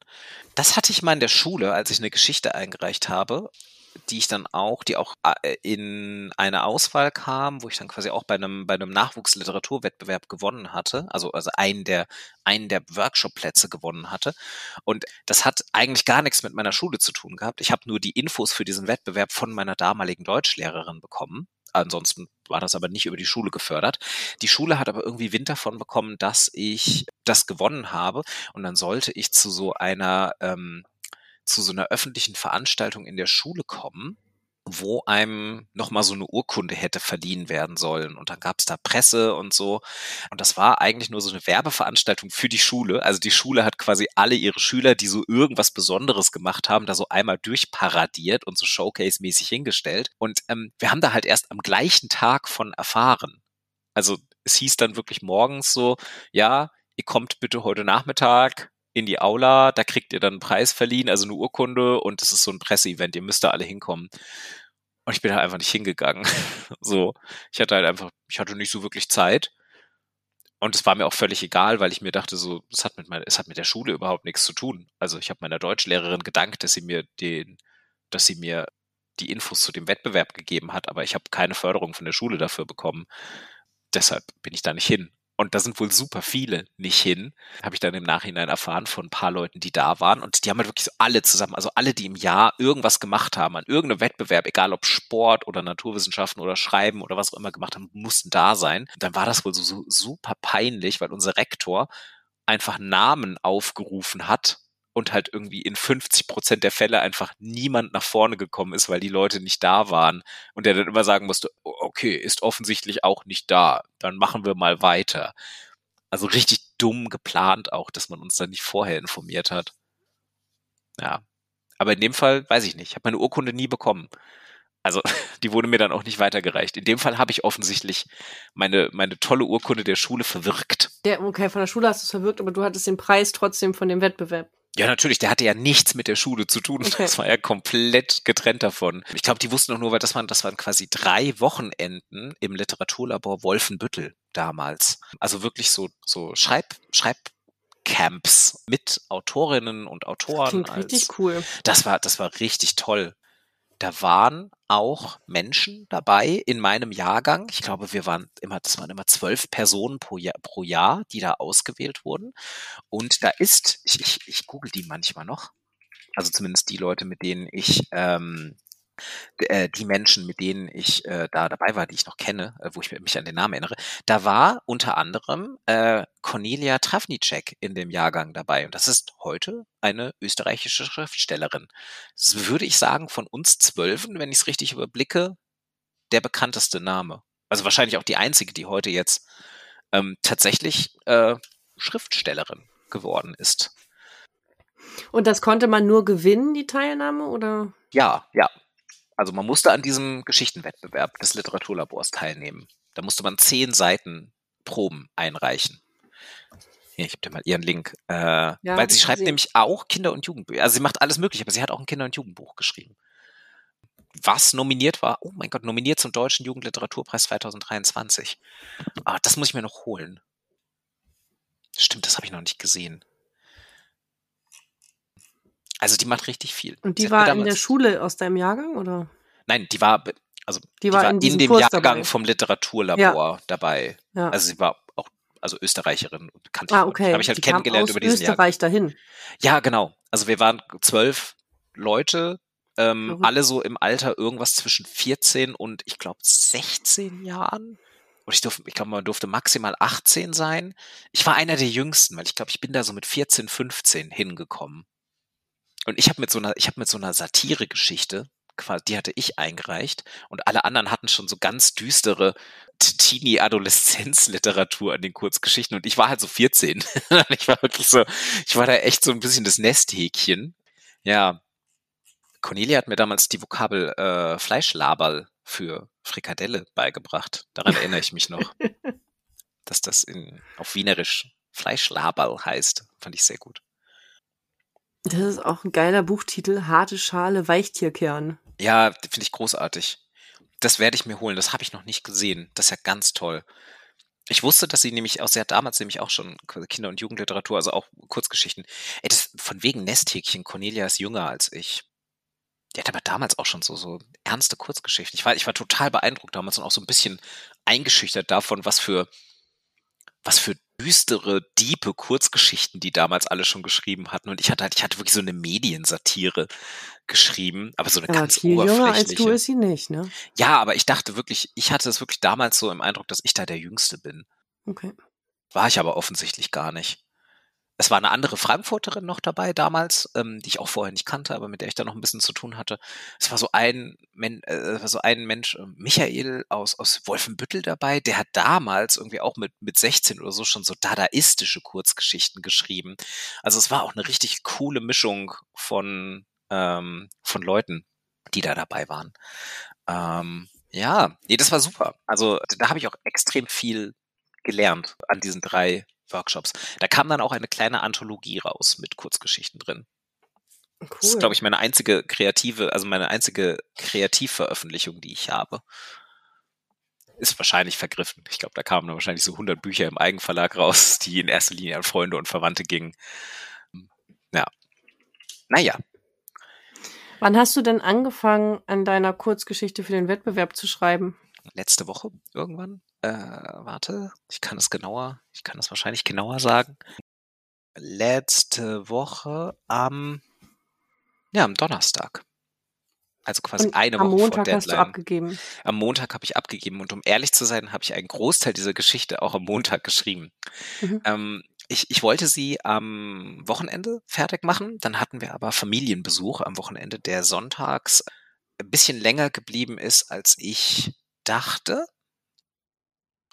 Das hatte ich mal in der Schule, als ich eine Geschichte eingereicht habe, die ich dann auch, die auch äh, in eine Auswahl kam, wo ich dann quasi auch bei einem, bei einem Nachwuchsliteraturwettbewerb gewonnen hatte, also, also einen der, einen der Workshop-Plätze gewonnen hatte. Und das hat eigentlich gar nichts mit meiner Schule zu tun gehabt. Ich habe nur die Infos für diesen Wettbewerb von meiner damaligen Deutschlehrerin bekommen. Ansonsten war das aber nicht über die Schule gefördert. Die Schule hat aber irgendwie Wind davon bekommen, dass ich das gewonnen habe. Und dann sollte ich zu so einer, ähm, zu so einer öffentlichen Veranstaltung in der Schule kommen wo einem nochmal so eine Urkunde hätte verliehen werden sollen. Und dann gab es da Presse und so. Und das war eigentlich nur so eine Werbeveranstaltung für die Schule. Also die Schule hat quasi alle ihre Schüler, die so irgendwas Besonderes gemacht haben, da so einmal durchparadiert und so Showcase-mäßig hingestellt. Und ähm, wir haben da halt erst am gleichen Tag von erfahren. Also es hieß dann wirklich morgens so, ja, ihr kommt bitte heute Nachmittag in die Aula, da kriegt ihr dann einen Preis verliehen, also eine Urkunde und es ist so ein Presseevent, ihr müsst da alle hinkommen. Und ich bin halt einfach nicht hingegangen. so, ich hatte halt einfach, ich hatte nicht so wirklich Zeit. Und es war mir auch völlig egal, weil ich mir dachte, so, es hat mit meiner, es hat mit der Schule überhaupt nichts zu tun. Also ich habe meiner Deutschlehrerin gedankt, dass sie mir den, dass sie mir die Infos zu dem Wettbewerb gegeben hat, aber ich habe keine Förderung von der Schule dafür bekommen. Deshalb bin ich da nicht hin und da sind wohl super viele nicht hin, habe ich dann im Nachhinein erfahren von ein paar Leuten, die da waren und die haben halt wirklich so alle zusammen, also alle, die im Jahr irgendwas gemacht haben, an irgendeinem Wettbewerb, egal ob Sport oder Naturwissenschaften oder Schreiben oder was auch immer gemacht haben, mussten da sein. Und dann war das wohl so, so super peinlich, weil unser Rektor einfach Namen aufgerufen hat und halt irgendwie in 50 Prozent der Fälle einfach niemand nach vorne gekommen ist, weil die Leute nicht da waren und der dann immer sagen musste, okay, ist offensichtlich auch nicht da, dann machen wir mal weiter. Also richtig dumm geplant auch, dass man uns da nicht vorher informiert hat. Ja. Aber in dem Fall weiß ich nicht. Ich habe meine Urkunde nie bekommen. Also die wurde mir dann auch nicht weitergereicht. In dem Fall habe ich offensichtlich meine, meine tolle Urkunde der Schule verwirkt. Der, okay, von der Schule hast du es verwirkt, aber du hattest den Preis trotzdem von dem Wettbewerb. Ja, natürlich, der hatte ja nichts mit der Schule zu tun. Okay. Das war ja komplett getrennt davon. Ich glaube, die wussten auch nur, weil das waren, das waren quasi drei Wochenenden im Literaturlabor Wolfenbüttel damals. Also wirklich so, so Schreib, Schreibcamps mit Autorinnen und Autoren. Klingt als, richtig cool. Das war, das war richtig toll da waren auch Menschen dabei in meinem Jahrgang. Ich glaube, wir waren immer, das waren immer zwölf Personen pro Jahr, pro Jahr, die da ausgewählt wurden. Und da ist, ich, ich, ich google die manchmal noch, also zumindest die Leute, mit denen ich ähm, äh, die Menschen, mit denen ich äh, da dabei war, die ich noch kenne, äh, wo ich mich an den Namen erinnere, da war unter anderem äh, Cornelia Travnicek in dem Jahrgang dabei. Und das ist heute eine österreichische Schriftstellerin. Das würde ich sagen, von uns Zwölfen, wenn ich es richtig überblicke, der bekannteste Name. Also wahrscheinlich auch die einzige, die heute jetzt ähm, tatsächlich äh, Schriftstellerin geworden ist. Und das konnte man nur gewinnen, die Teilnahme, oder? Ja, ja. Also man musste an diesem Geschichtenwettbewerb des Literaturlabors teilnehmen. Da musste man zehn Seiten Proben einreichen. Hier, ich habe dir mal ihren Link. Äh, ja, weil sie schreibt nämlich auch Kinder- und Jugendbücher. Also sie macht alles Mögliche, aber sie hat auch ein Kinder- und Jugendbuch geschrieben. Was nominiert war, oh mein Gott, nominiert zum Deutschen Jugendliteraturpreis 2023. Ah, das muss ich mir noch holen. Stimmt, das habe ich noch nicht gesehen. Also die macht richtig viel. Und die war in der Schule aus deinem Jahrgang, oder? Nein, die war, also die, die war, in, in dem Kurs Jahrgang dabei. vom Literaturlabor ja. dabei. Ja. Also sie war auch, also Österreicherin und kannte ah, okay. habe ich halt die kennengelernt über diesen Österreich Jahrgang. dahin. Ja, genau. Also wir waren zwölf Leute, ähm, alle so im Alter irgendwas zwischen 14 und ich glaube 16 Jahren. Und ich durfte, ich glaube, man durfte maximal 18 sein. Ich war einer der jüngsten, weil ich glaube, ich bin da so mit 14, 15 hingekommen. Und ich habe mit so einer, ich habe mit so einer Satire-Geschichte, quasi, die hatte ich eingereicht und alle anderen hatten schon so ganz düstere Teenie-Adoleszenz-Literatur an den Kurzgeschichten und ich war halt so 14. ich war wirklich so, ich war da echt so ein bisschen das Nesthäkchen. Ja. Cornelia hat mir damals die Vokabel äh, Fleischlaberl für Frikadelle beigebracht. Daran erinnere ich mich noch. dass das in, auf Wienerisch Fleischlaberl heißt. Fand ich sehr gut. Das ist auch ein geiler Buchtitel. Harte Schale, Weichtierkern. Ja, finde ich großartig. Das werde ich mir holen. Das habe ich noch nicht gesehen. Das ist ja ganz toll. Ich wusste, dass sie nämlich auch, sie hat damals nämlich auch schon Kinder- und Jugendliteratur, also auch Kurzgeschichten. Ey, das von wegen Nesthäkchen. Cornelia ist jünger als ich. Die hat aber damals auch schon so, so ernste Kurzgeschichten. Ich war, ich war total beeindruckt damals und auch so ein bisschen eingeschüchtert davon, was für, was für düstere, diepe Kurzgeschichten, die damals alle schon geschrieben hatten. Und ich hatte halt, ich hatte wirklich so eine Mediensatire geschrieben, aber so eine aber ganz viel oberflächliche. Jünger als du ist sie nicht, ne? Ja, aber ich dachte wirklich, ich hatte es wirklich damals so im Eindruck, dass ich da der Jüngste bin. Okay. War ich aber offensichtlich gar nicht. Es war eine andere Frankfurterin noch dabei damals, ähm, die ich auch vorher nicht kannte, aber mit der ich da noch ein bisschen zu tun hatte. Es war so ein, Men äh, war so ein Mensch, äh, Michael aus, aus Wolfenbüttel dabei, der hat damals irgendwie auch mit, mit 16 oder so schon so dadaistische Kurzgeschichten geschrieben. Also es war auch eine richtig coole Mischung von, ähm, von Leuten, die da dabei waren. Ähm, ja, nee, das war super. Also da habe ich auch extrem viel gelernt an diesen drei Workshops. Da kam dann auch eine kleine Anthologie raus mit Kurzgeschichten drin. Cool. Das ist, glaube ich, meine einzige kreative, also meine einzige Kreativveröffentlichung, die ich habe. Ist wahrscheinlich vergriffen. Ich glaube, da kamen dann wahrscheinlich so 100 Bücher im Eigenverlag raus, die in erster Linie an Freunde und Verwandte gingen. Ja. Naja. Wann hast du denn angefangen, an deiner Kurzgeschichte für den Wettbewerb zu schreiben? Letzte Woche irgendwann äh, warte, ich kann es genauer, ich kann es wahrscheinlich genauer sagen. Letzte Woche am, ja, am Donnerstag. Also quasi und eine Woche vor Deadline. Am Montag hast du abgegeben. Am Montag habe ich abgegeben und um ehrlich zu sein, habe ich einen Großteil dieser Geschichte auch am Montag geschrieben. Mhm. Ähm, ich, ich wollte sie am Wochenende fertig machen, dann hatten wir aber Familienbesuch am Wochenende, der sonntags ein bisschen länger geblieben ist, als ich dachte.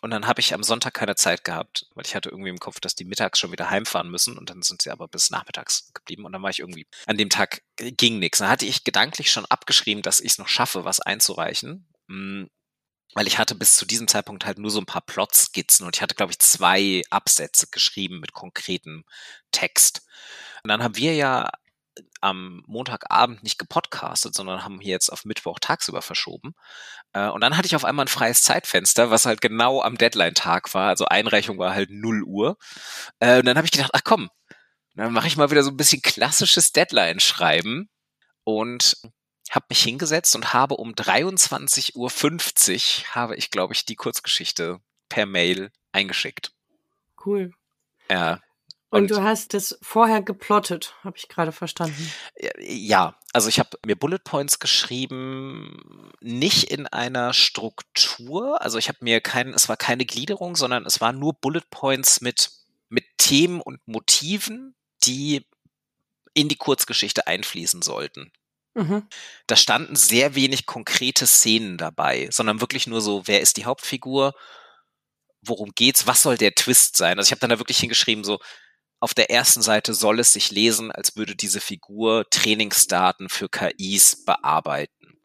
Und dann habe ich am Sonntag keine Zeit gehabt, weil ich hatte irgendwie im Kopf, dass die mittags schon wieder heimfahren müssen und dann sind sie aber bis nachmittags geblieben und dann war ich irgendwie, an dem Tag ging nichts. Dann hatte ich gedanklich schon abgeschrieben, dass ich es noch schaffe, was einzureichen. Hm, weil ich hatte bis zu diesem Zeitpunkt halt nur so ein paar Plotskizzen und ich hatte, glaube ich, zwei Absätze geschrieben mit konkretem Text. Und dann haben wir ja am Montagabend nicht gepodcastet, sondern haben hier jetzt auf Mittwoch tagsüber verschoben. Äh, und dann hatte ich auf einmal ein freies Zeitfenster, was halt genau am Deadline-Tag war. Also Einreichung war halt 0 Uhr. Äh, und dann habe ich gedacht, ach komm, dann mache ich mal wieder so ein bisschen klassisches Deadline-Schreiben und habe mich hingesetzt und habe um 23.50 Uhr habe ich, glaube ich, die Kurzgeschichte per Mail eingeschickt. Cool. Ja, Und, und, du hast es vorher geplottet, habe ich gerade verstanden. Ja, also ich habe mir Bullet Points geschrieben, nicht in einer Struktur. Also ich habe mir kein, es war keine Gliederung, sondern es waren nur Bullet Points mit mit Themen und Motiven, die in die Kurzgeschichte einfließen sollten. Mhm. Da standen sehr wenig konkrete Szenen dabei, sondern wirklich nur so, wer ist die Hauptfigur, worum geht's, was soll der Twist sein? Also ich habe dann da wirklich hingeschrieben, so, auf der ersten Seite soll es sich lesen, als würde diese Figur Trainingsdaten für KIs bearbeiten.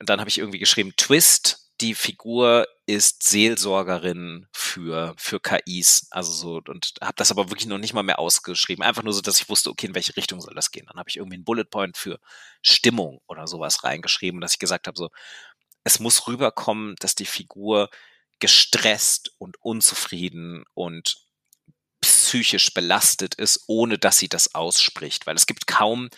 Und dann habe ich irgendwie geschrieben, Twist, die Figur ist Seelsorgerin für, für KIs. Also so, und habe das aber wirklich noch nicht mal mehr ausgeschrieben. Einfach nur so, dass ich wusste, okay, in welche Richtung soll das gehen. Dann habe ich irgendwie einen Bullet Point für Stimmung oder sowas reingeschrieben, dass ich gesagt habe, so, es muss rüberkommen, dass die Figur gestresst und unzufrieden und psychisch belastet ist, ohne dass sie das ausspricht. Weil es gibt kaum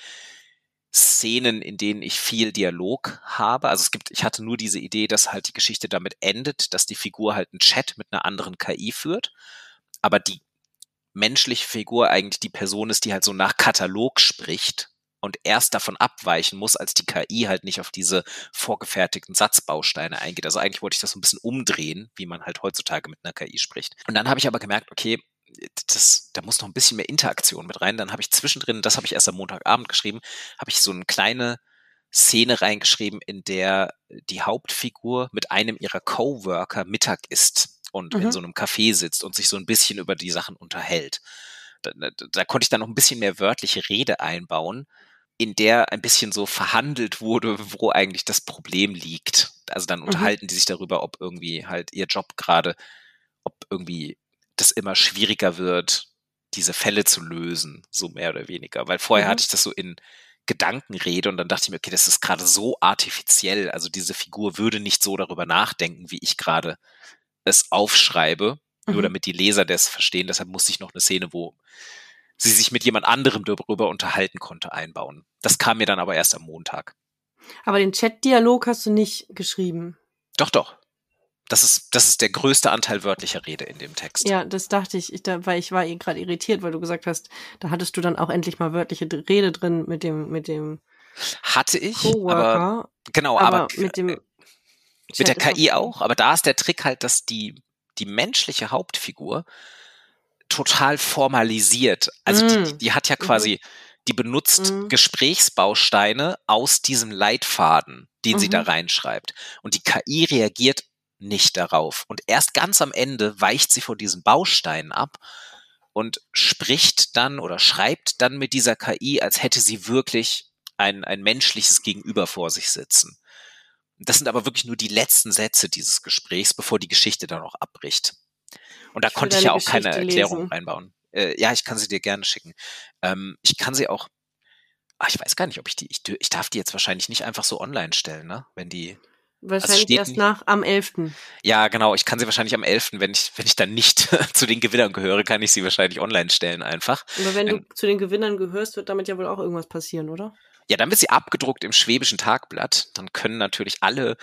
Szenen, in denen ich viel Dialog habe. Also es gibt, ich hatte nur diese Idee, dass halt die Geschichte damit endet, dass die Figur halt einen Chat mit einer anderen KI führt, aber die menschliche Figur eigentlich die Person ist, die halt so nach Katalog spricht und erst davon abweichen muss, als die KI halt nicht auf diese vorgefertigten Satzbausteine eingeht. Also eigentlich wollte ich das so ein bisschen umdrehen, wie man halt heutzutage mit einer KI spricht. Und dann habe ich aber gemerkt, okay, das, da muss noch ein bisschen mehr Interaktion mit rein. Dann habe ich zwischendrin, das habe ich erst am Montagabend geschrieben, habe ich so eine kleine Szene reingeschrieben, in der die Hauptfigur mit einem ihrer Coworker Mittag isst und mhm. in so einem Café sitzt und sich so ein bisschen über die Sachen unterhält. Da, da, da konnte ich dann noch ein bisschen mehr wörtliche Rede einbauen, in der ein bisschen so verhandelt wurde, wo eigentlich das Problem liegt. Also dann mhm. unterhalten mhm. die sich darüber, ob irgendwie halt ihr Job gerade, ob irgendwie das immer schwieriger wird, diese Fälle zu lösen, so mehr oder weniger. Weil vorher mhm. hatte ich das so in Gedankenrede und dann dachte ich mir, okay, das ist gerade so artifiziell. Also diese Figur würde nicht so darüber nachdenken, wie ich gerade es aufschreibe, mhm. nur damit die Leser das verstehen. Deshalb musste ich noch eine Szene, wo sie sich mit jemand anderem darüber unterhalten konnte, einbauen. Das kam mir dann aber erst am Montag. Aber den Chat-Dialog hast du nicht geschrieben. Doch, doch. Das ist, das ist der größte Anteil wörtlicher Rede in dem Text. Ja, das dachte ich, ich da, weil ich war eh gerade irritiert, weil du gesagt hast, da hattest du dann auch endlich mal wörtliche Rede drin mit dem, mit dem hatte ich, aber genau, aber, aber mit dem äh, mit der KI auch, aber da ist der Trick halt, dass die die menschliche Hauptfigur total formalisiert. Also mm. die, die, hat ja mhm. quasi, die benutzt mm. Gesprächsbausteine aus diesem Leitfaden, den mm sie da mhm. reinschreibt. Und die KI reagiert nicht darauf. Und erst ganz am Ende weicht sie vor diesen Bausteinen ab und spricht dann oder schreibt dann mit dieser KI, als hätte sie wirklich ein, ein menschliches Gegenüber vor sich sitzen. Das sind aber wirklich nur die letzten Sätze dieses Gesprächs, bevor die Geschichte dann auch abbricht. Und da ich konnte ich ja auch Geschichte keine Erklärung lesen. reinbauen. Äh, ja, ich kann sie dir gerne schicken. Ähm, ich kann sie auch, ach, ich weiß gar nicht, ob ich die, ich, ich darf die jetzt wahrscheinlich nicht einfach so online stellen, ne? Wenn die, wahrscheinlich also erst nach am 11. Ja, genau. Ich kann sie wahrscheinlich am 11., wenn ich, wenn ich dann nicht zu den Gewinnern gehöre, kann ich sie wahrscheinlich online stellen einfach. Aber wenn du ähm, zu den Gewinnern gehörst, wird damit ja wohl auch irgendwas passieren, oder? Ja, dann wird sie abgedruckt im Schwäbischen Tagblatt. Dann können natürlich alle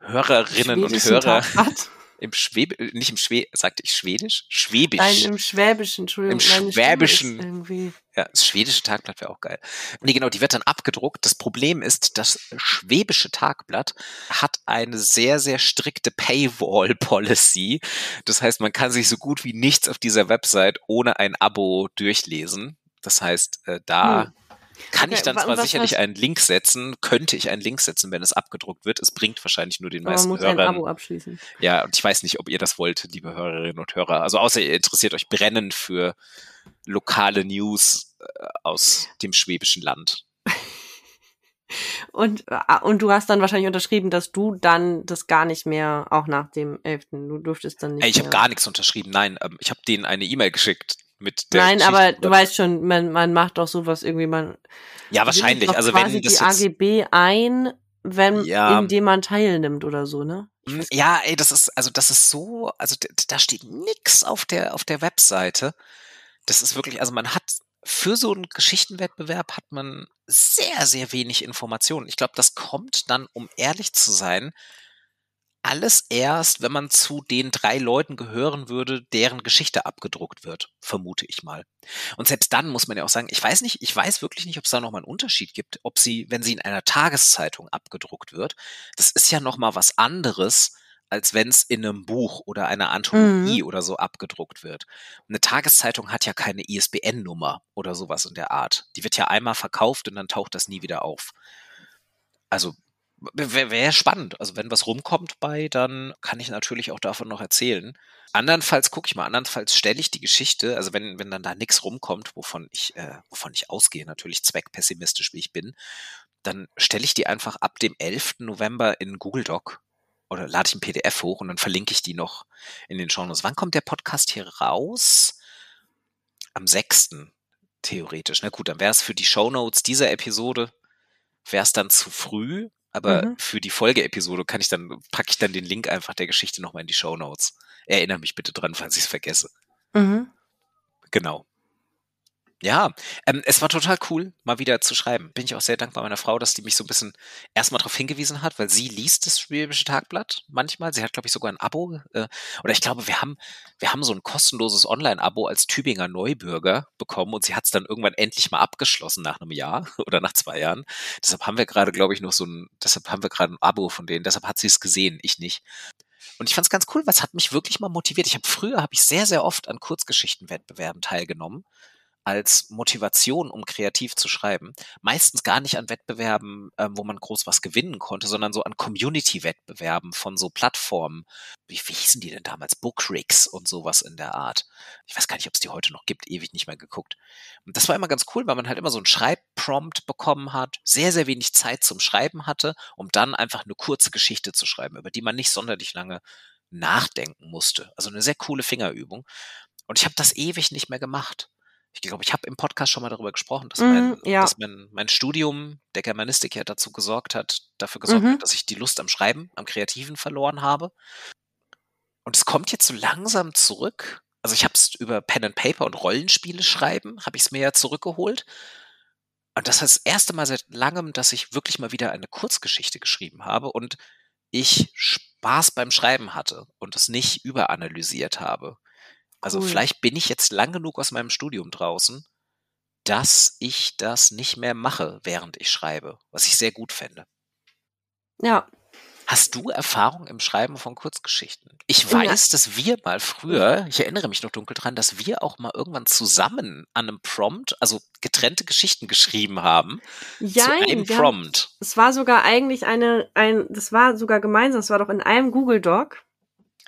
Hörerinnen und Hörer. Tagblatt? im Schwäb nicht im Schwä sagte ich Schwedisch? Schwäbisch. Nein, im Schwäbischen, Entschuldigung. Im Schwäbischen. Ja, das schwedische Tagblatt wäre auch geil. Nee, genau, die wird dann abgedruckt. Das Problem ist, das schwäbische Tagblatt hat eine sehr, sehr strikte Paywall-Policy. Das heißt, man kann sich so gut wie nichts auf dieser Website ohne ein Abo durchlesen. Das heißt, äh, da hm. Kann okay, ich dann zwar sicherlich einen Link setzen, könnte ich einen Link setzen, wenn es abgedruckt wird. Es bringt wahrscheinlich nur den meisten muss Hörern. Ein Abo abschließen. Ja, und ich weiß nicht, ob ihr das wollt, liebe Hörerinnen und Hörer. Also außer ihr interessiert euch brennend für lokale News äh, aus dem schwäbischen Land. und, äh, und du hast dann wahrscheinlich unterschrieben, dass du dann das gar nicht mehr, auch nach dem 11. Du durftest dann nicht. Ich habe gar nichts unterschrieben, nein. Ähm, ich habe denen eine E-Mail geschickt mit der Nein, aber du weißt schon, man, man macht doch sowas irgendwie, man. Ja, wahrscheinlich. Also wenn das die AGB ein, wenn, ja, indem man teilnimmt oder so, ne? Hm, ja, ey, das ist, also das ist so, also da steht nix auf der, auf der Webseite. Das ist wirklich, also man hat für so einen Geschichtenwettbewerb hat man sehr, sehr wenig Informationen. Ich glaube, das kommt dann, um ehrlich zu sein, alles erst, wenn man zu den drei Leuten gehören würde, deren Geschichte abgedruckt wird, vermute ich mal. Und selbst dann muss man ja auch sagen, ich weiß nicht, ich weiß wirklich nicht, ob es da nochmal einen Unterschied gibt, ob sie, wenn sie in einer Tageszeitung abgedruckt wird, das ist ja nochmal was anderes, als wenn es in einem Buch oder einer Anthologie mhm. oder so abgedruckt wird. Eine Tageszeitung hat ja keine ISBN-Nummer oder sowas in der Art. Die wird ja einmal verkauft und dann taucht das nie wieder auf. Also Wäre wär spannend. Also wenn was rumkommt bei, dann kann ich natürlich auch davon noch erzählen. Andernfalls gucke ich mal, andernfalls stelle ich die Geschichte, also wenn, wenn dann da nichts rumkommt, wovon ich, äh, wovon ich ausgehe, natürlich zweckpessimistisch wie ich bin, dann stelle ich die einfach ab dem 11. November in Google Doc oder lade ich ein PDF hoch und dann verlinke ich die noch in den Shownotes. Wann kommt der Podcast hier raus? Am 6. theoretisch. Na gut, dann wäre es für die Shownotes dieser Episode, wäre es dann zu früh, aber mhm. für die Folgeepisode kann ich dann, packe ich dann den Link einfach der Geschichte nochmal in die Show Notes. Erinnere mich bitte dran, falls ich es vergesse. Mhm. Genau. Ja, ähm, es war total cool, mal wieder zu schreiben. Bin ich auch sehr dankbar meiner Frau, dass die mich so ein bisschen erstmal darauf hingewiesen hat, weil sie liest das Schwäbische Tagblatt manchmal. Sie hat, glaube ich, sogar ein Abo. Äh, oder ich glaube, wir haben, wir haben so ein kostenloses Online-Abo als Tübinger Neubürger bekommen und sie hat es dann irgendwann endlich mal abgeschlossen nach einem Jahr oder nach zwei Jahren. Deshalb haben wir gerade, glaube ich, noch so ein, deshalb haben wir gerade ein Abo von denen. Deshalb hat sie es gesehen, ich nicht. Und ich fand es ganz cool, weil es hat mich wirklich mal motiviert. Ich habe früher habe ich sehr, sehr oft an Kurzgeschichtenwettbewerben teilgenommen als Motivation, um kreativ zu schreiben. Meistens gar nicht an Wettbewerben, ähm, wo man groß was gewinnen konnte, sondern so an Community-Wettbewerben von so Plattformen. Wie, wie hießen die denn damals? Bookrigs und sowas in der Art. Ich weiß gar nicht, ob es die heute noch gibt, ewig nicht mehr geguckt. Und das war immer ganz cool, weil man halt immer so einen Schreibprompt bekommen hat, sehr, sehr wenig Zeit zum Schreiben hatte, um dann einfach eine kurze Geschichte zu schreiben, über die man nicht sonderlich lange nachdenken musste. Also eine sehr coole Fingerübung. Und ich habe das ewig nicht mehr gemacht ich glaube, ich habe im Podcast schon mal darüber gesprochen, dass, mein, mm, ja. dass mein, mein Studium der Germanistik ja dazu gesorgt hat, dafür gesorgt mhm. hat, dass ich die Lust am Schreiben, am Kreativen verloren habe. Und es kommt jetzt so langsam zurück. Also ich habe es über Pen and Paper und Rollenspiele schreiben, habe ich es mir ja zurückgeholt. Und das ist das erste Mal seit langem, dass ich wirklich mal wieder eine Kurzgeschichte geschrieben habe und ich Spaß beim Schreiben hatte und es nicht überanalysiert habe. Also cool. vielleicht bin ich jetzt lang genug aus meinem Studium draußen, dass ich das nicht mehr mache, während ich schreibe, was ich sehr gut fände. Ja. Hast du Erfahrung im Schreiben von Kurzgeschichten? Ich weiß, ja. dass wir mal früher, ich erinnere mich noch dunkel dran, dass wir auch mal irgendwann zusammen an einem Prompt, also getrennte Geschichten geschrieben haben. Ja, zu einem Prompt. Es war sogar eigentlich eine, ein, das war sogar gemeinsam, es war doch in einem Google Doc.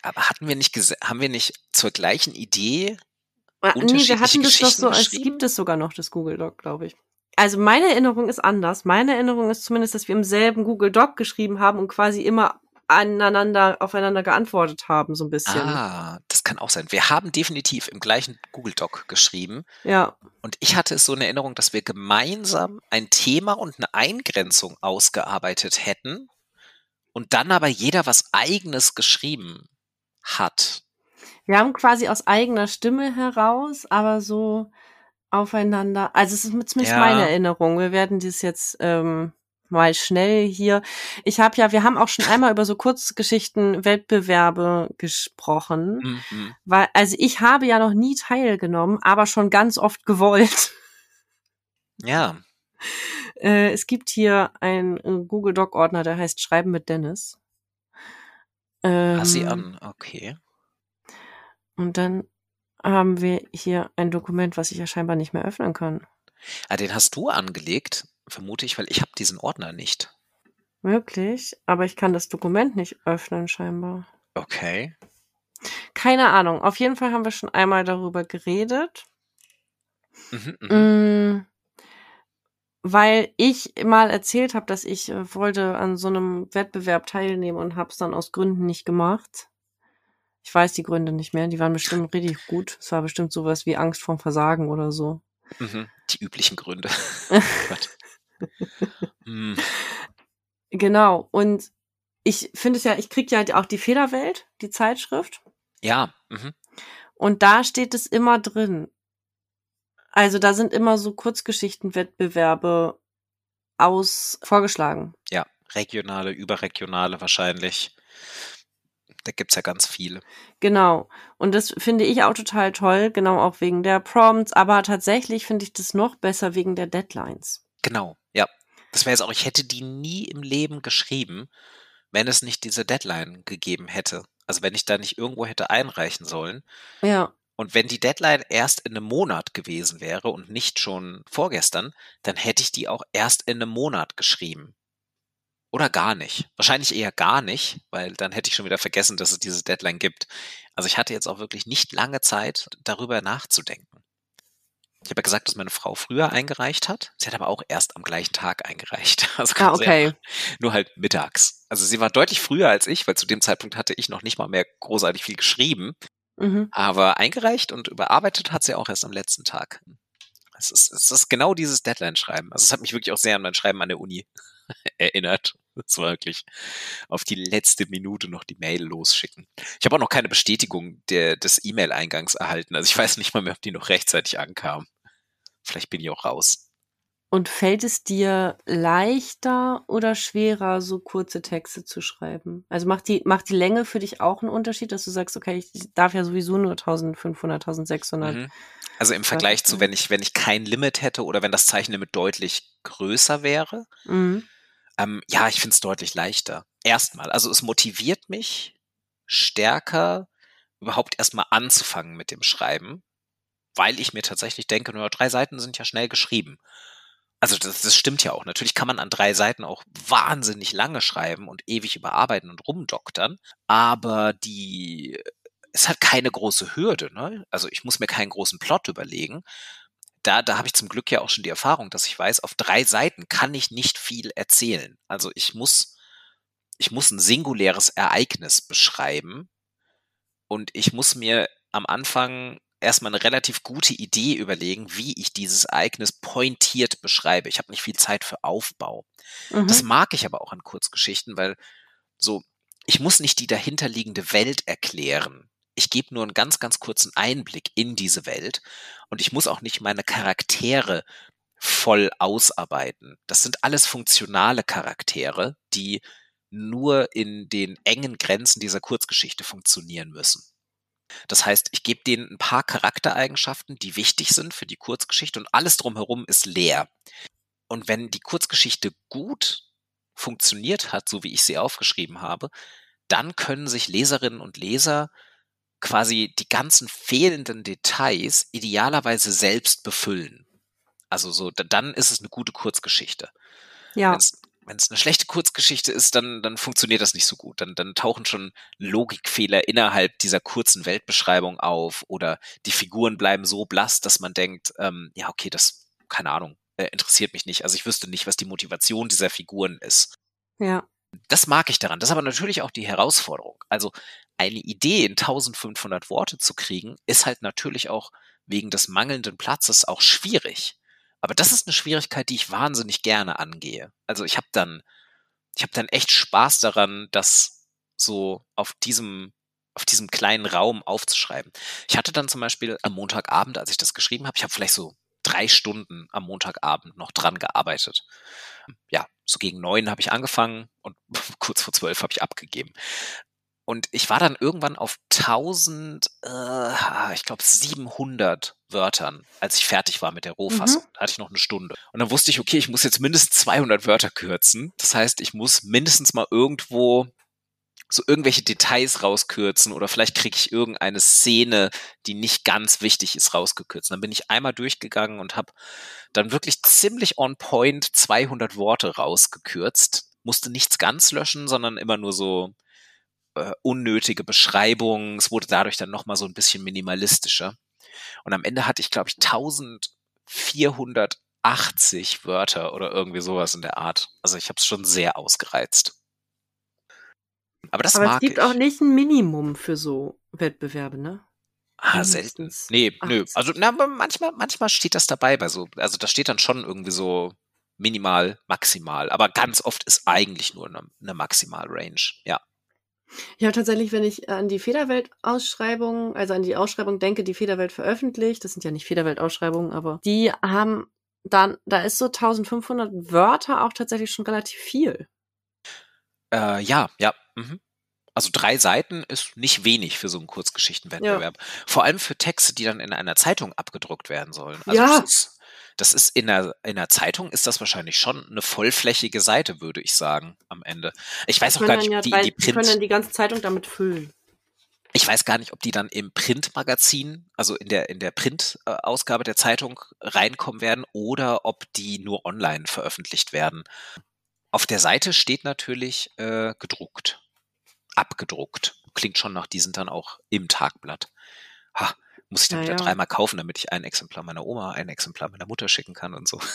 Aber hatten wir nicht, haben wir nicht zur gleichen Idee ah, Nee, wir hatten das doch so, es gibt es sogar noch, das Google Doc, glaube ich. Also meine Erinnerung ist anders. Meine Erinnerung ist zumindest, dass wir im selben Google Doc geschrieben haben und quasi immer aneinander, aufeinander geantwortet haben, so ein bisschen. Ah, das kann auch sein. Wir haben definitiv im gleichen Google Doc geschrieben. Ja. Und ich hatte es so in Erinnerung, dass wir gemeinsam ein Thema und eine Eingrenzung ausgearbeitet hätten und dann aber jeder was eigenes geschrieben hat. Wir haben quasi aus eigener Stimme heraus, aber so aufeinander. Also es ist zumindest ja. meine Erinnerung. Wir werden dies jetzt ähm, mal schnell hier. Ich habe ja, wir haben auch schon einmal über so Kurzgeschichten Wettbewerbe gesprochen, mhm. weil also ich habe ja noch nie teilgenommen, aber schon ganz oft gewollt. Ja. Äh, es gibt hier einen äh, Google Doc Ordner, der heißt Schreiben mit Dennis. Ähm, Pass sie an, okay. Und dann haben wir hier ein Dokument, was ich ja scheinbar nicht mehr öffnen kann. Ah, den hast du angelegt, vermute ich, weil ich habe diesen Ordner nicht. Möglich, aber ich kann das Dokument nicht öffnen scheinbar. Okay. Keine Ahnung. Auf jeden Fall haben wir schon einmal darüber geredet. Mhm, mh. Weil ich mal erzählt habe, dass ich äh, wollte an so einem Wettbewerb teilnehmen und habe es dann aus Gründen nicht gemacht. Ich weiß die Gründe nicht mehr, die waren bestimmt richtig gut. Es war bestimmt sowas wie Angst vorm Versagen oder so. Mhm, die üblichen Gründe. hm. Genau, und ich finde es ja, ich krieg ja auch die Federwelt, die Zeitschrift. Ja. Mhm. Und da steht es immer drin. Also da sind immer so Kurzgeschichtenwettbewerbe aus vorgeschlagen. Ja, regionale, überregionale wahrscheinlich. Da gibt's ja ganz viele. Genau. Und das finde ich auch total toll, genau auch wegen der Prompts, aber tatsächlich finde ich das noch besser wegen der Deadlines. Genau, ja. Das wäre jetzt auch, ich hätte die nie im Leben geschrieben, wenn es nicht diese Deadline gegeben hätte. Also wenn ich da nicht irgendwo hätte einreichen sollen. Ja. Und wenn die Deadline erst in einem Monat gewesen wäre und nicht schon vorgestern, dann hätte ich die auch erst in einem Monat geschrieben. Oder gar nicht. Wahrscheinlich eher gar nicht, weil dann hätte ich schon wieder vergessen, dass es diese Deadline gibt. Also ich hatte jetzt auch wirklich nicht lange Zeit, darüber nachzudenken. Ich habe ja gesagt, dass meine Frau früher eingereicht hat. Sie hat aber auch erst am gleichen Tag eingereicht. Also ah, okay. nur halt mittags. Also sie war deutlich früher als ich, weil zu dem Zeitpunkt hatte ich noch nicht mal mehr großartig viel geschrieben. Mhm. Aber eingereicht und überarbeitet hat sie auch erst am letzten Tag. Es ist, es ist genau dieses Deadline-Schreiben. Also es hat mich wirklich auch sehr an mein Schreiben an der Uni erinnert. Das war wirklich auf die letzte Minute noch die Mail losschicken. Ich habe auch noch keine Bestätigung der, des E-Mail-Eingangs erhalten. Also ich weiß nicht mal mehr, ob die noch rechtzeitig ankam. Vielleicht bin ich auch raus. Und fällt es dir leichter oder schwerer, so kurze Texte zu schreiben? Also macht die, macht die Länge für dich auch einen Unterschied, dass du sagst, okay, ich darf ja sowieso nur 1500, 1600. Mhm. Also im Vergleich zu, wenn ich, wenn ich kein Limit hätte oder wenn das Zeichenlimit deutlich größer wäre. Mhm. Ähm, ja, ich finde es deutlich leichter. Erstmal, also es motiviert mich stärker, überhaupt erstmal anzufangen mit dem Schreiben, weil ich mir tatsächlich denke, nur drei Seiten sind ja schnell geschrieben. Also das, das stimmt ja auch. Natürlich kann man an drei Seiten auch wahnsinnig lange schreiben und ewig überarbeiten und rumdoktern, aber die es hat keine große Hürde. Ne? Also ich muss mir keinen großen Plot überlegen. Da, da habe ich zum Glück ja auch schon die Erfahrung, dass ich weiß, auf drei Seiten kann ich nicht viel erzählen. Also ich muss, ich muss ein singuläres Ereignis beschreiben und ich muss mir am Anfang erstmal eine relativ gute Idee überlegen, wie ich dieses Ereignis pointiert beschreibe. Ich habe nicht viel Zeit für Aufbau. Mhm. Das mag ich aber auch an Kurzgeschichten, weil so, ich muss nicht die dahinterliegende Welt erklären. Ich gebe nur einen ganz, ganz kurzen Einblick in diese Welt und ich muss auch nicht meine Charaktere voll ausarbeiten. Das sind alles funktionale Charaktere, die nur in den engen Grenzen dieser Kurzgeschichte funktionieren müssen. Das heißt, ich gebe denen ein paar Charaktereigenschaften, die wichtig sind für die Kurzgeschichte und alles drumherum ist leer. Und wenn die Kurzgeschichte gut funktioniert hat, so wie ich sie aufgeschrieben habe, dann können sich Leserinnen und Leser quasi die ganzen fehlenden Details idealerweise selbst befüllen. Also so, dann ist es eine gute Kurzgeschichte. Ja wenn es eine schlechte Kurzgeschichte ist, dann, dann funktioniert das nicht so gut. Dann, dann tauchen schon Logikfehler innerhalb dieser kurzen Weltbeschreibung auf oder die Figuren bleiben so blass, dass man denkt, ähm, ja, okay, das, keine Ahnung, äh, interessiert mich nicht. Also ich wüsste nicht, was die Motivation dieser Figuren ist. Ja. Das mag ich daran. Das ist aber natürlich auch die Herausforderung. Also eine Idee in 1500 Worte zu kriegen, ist halt natürlich auch wegen des mangelnden Platzes auch schwierig. Aber das ist eine Schwierigkeit, die ich wahnsinnig gerne angehe. Also ich habe dann, ich habe dann echt Spaß daran, das so auf diesem auf diesem kleinen Raum aufzuschreiben. Ich hatte dann zum Beispiel am Montagabend, als ich das geschrieben habe, ich habe vielleicht so drei Stunden am Montagabend noch dran gearbeitet. Ja, so gegen neun habe ich angefangen und kurz vor zwölf habe ich abgegeben. Und ich war dann irgendwann auf 1000, äh, ich glaube 700 Wörtern, als ich fertig war mit der Rohfassung. Mhm. Da hatte ich noch eine Stunde. Und dann wusste ich, okay, ich muss jetzt mindestens 200 Wörter kürzen. Das heißt, ich muss mindestens mal irgendwo so irgendwelche Details rauskürzen oder vielleicht kriege ich irgendeine Szene, die nicht ganz wichtig ist, rausgekürzt. Dann bin ich einmal durchgegangen und habe dann wirklich ziemlich on point 200 Worte rausgekürzt. Musste nichts ganz löschen, sondern immer nur so äh, unnötige Beschreibungen. Es wurde dadurch dann nochmal so ein bisschen minimalistischer. Und am Ende hatte ich, glaube ich, 1480 Wörter oder irgendwie sowas in der Art. Also ich habe es schon sehr ausgereizt. Aber das Aber mag es gibt ich. auch nicht ein Minimum für so Wettbewerbe, ne? Ah, selten. Nee, 80. nö. Also na, manchmal, manchmal steht das dabei bei so, also da steht dann schon irgendwie so minimal, maximal. Aber ganz oft ist eigentlich nur eine, eine Maximal-Range, ja. Ja, tatsächlich, wenn ich an die Federwelt-Ausschreibung, also an die Ausschreibung denke, die Federwelt veröffentlicht, das sind ja nicht Federwelt-Ausschreibungen, aber die haben dann, da ist so 1500 Wörter auch tatsächlich schon relativ viel. Äh, ja, ja. Mhm. Also drei Seiten ist nicht wenig für so einen Kurzgeschichtenwettbewerb. Ja. Vor allem für Texte, die dann in einer Zeitung abgedruckt werden sollen. Also ja. das ist, das ist in der, in der Zeitung ist das wahrscheinlich schon eine vollflächige Seite, würde ich sagen, am Ende. Ich weiß auch gar nicht, ja die, drei, die Print. können dann die ganze Zeitung damit füllen. Ich weiß gar nicht, ob die dann im Printmagazin, also in der, in der Printausgabe der Zeitung reinkommen werden oder ob die nur online veröffentlicht werden. Auf der Seite steht natürlich äh, gedruckt abgedruckt. Klingt schon nach, die sind dann auch im Tagblatt. Ha, muss ich dann ja, wieder dreimal kaufen, damit ich ein Exemplar meiner Oma, ein Exemplar meiner Mutter schicken kann und so.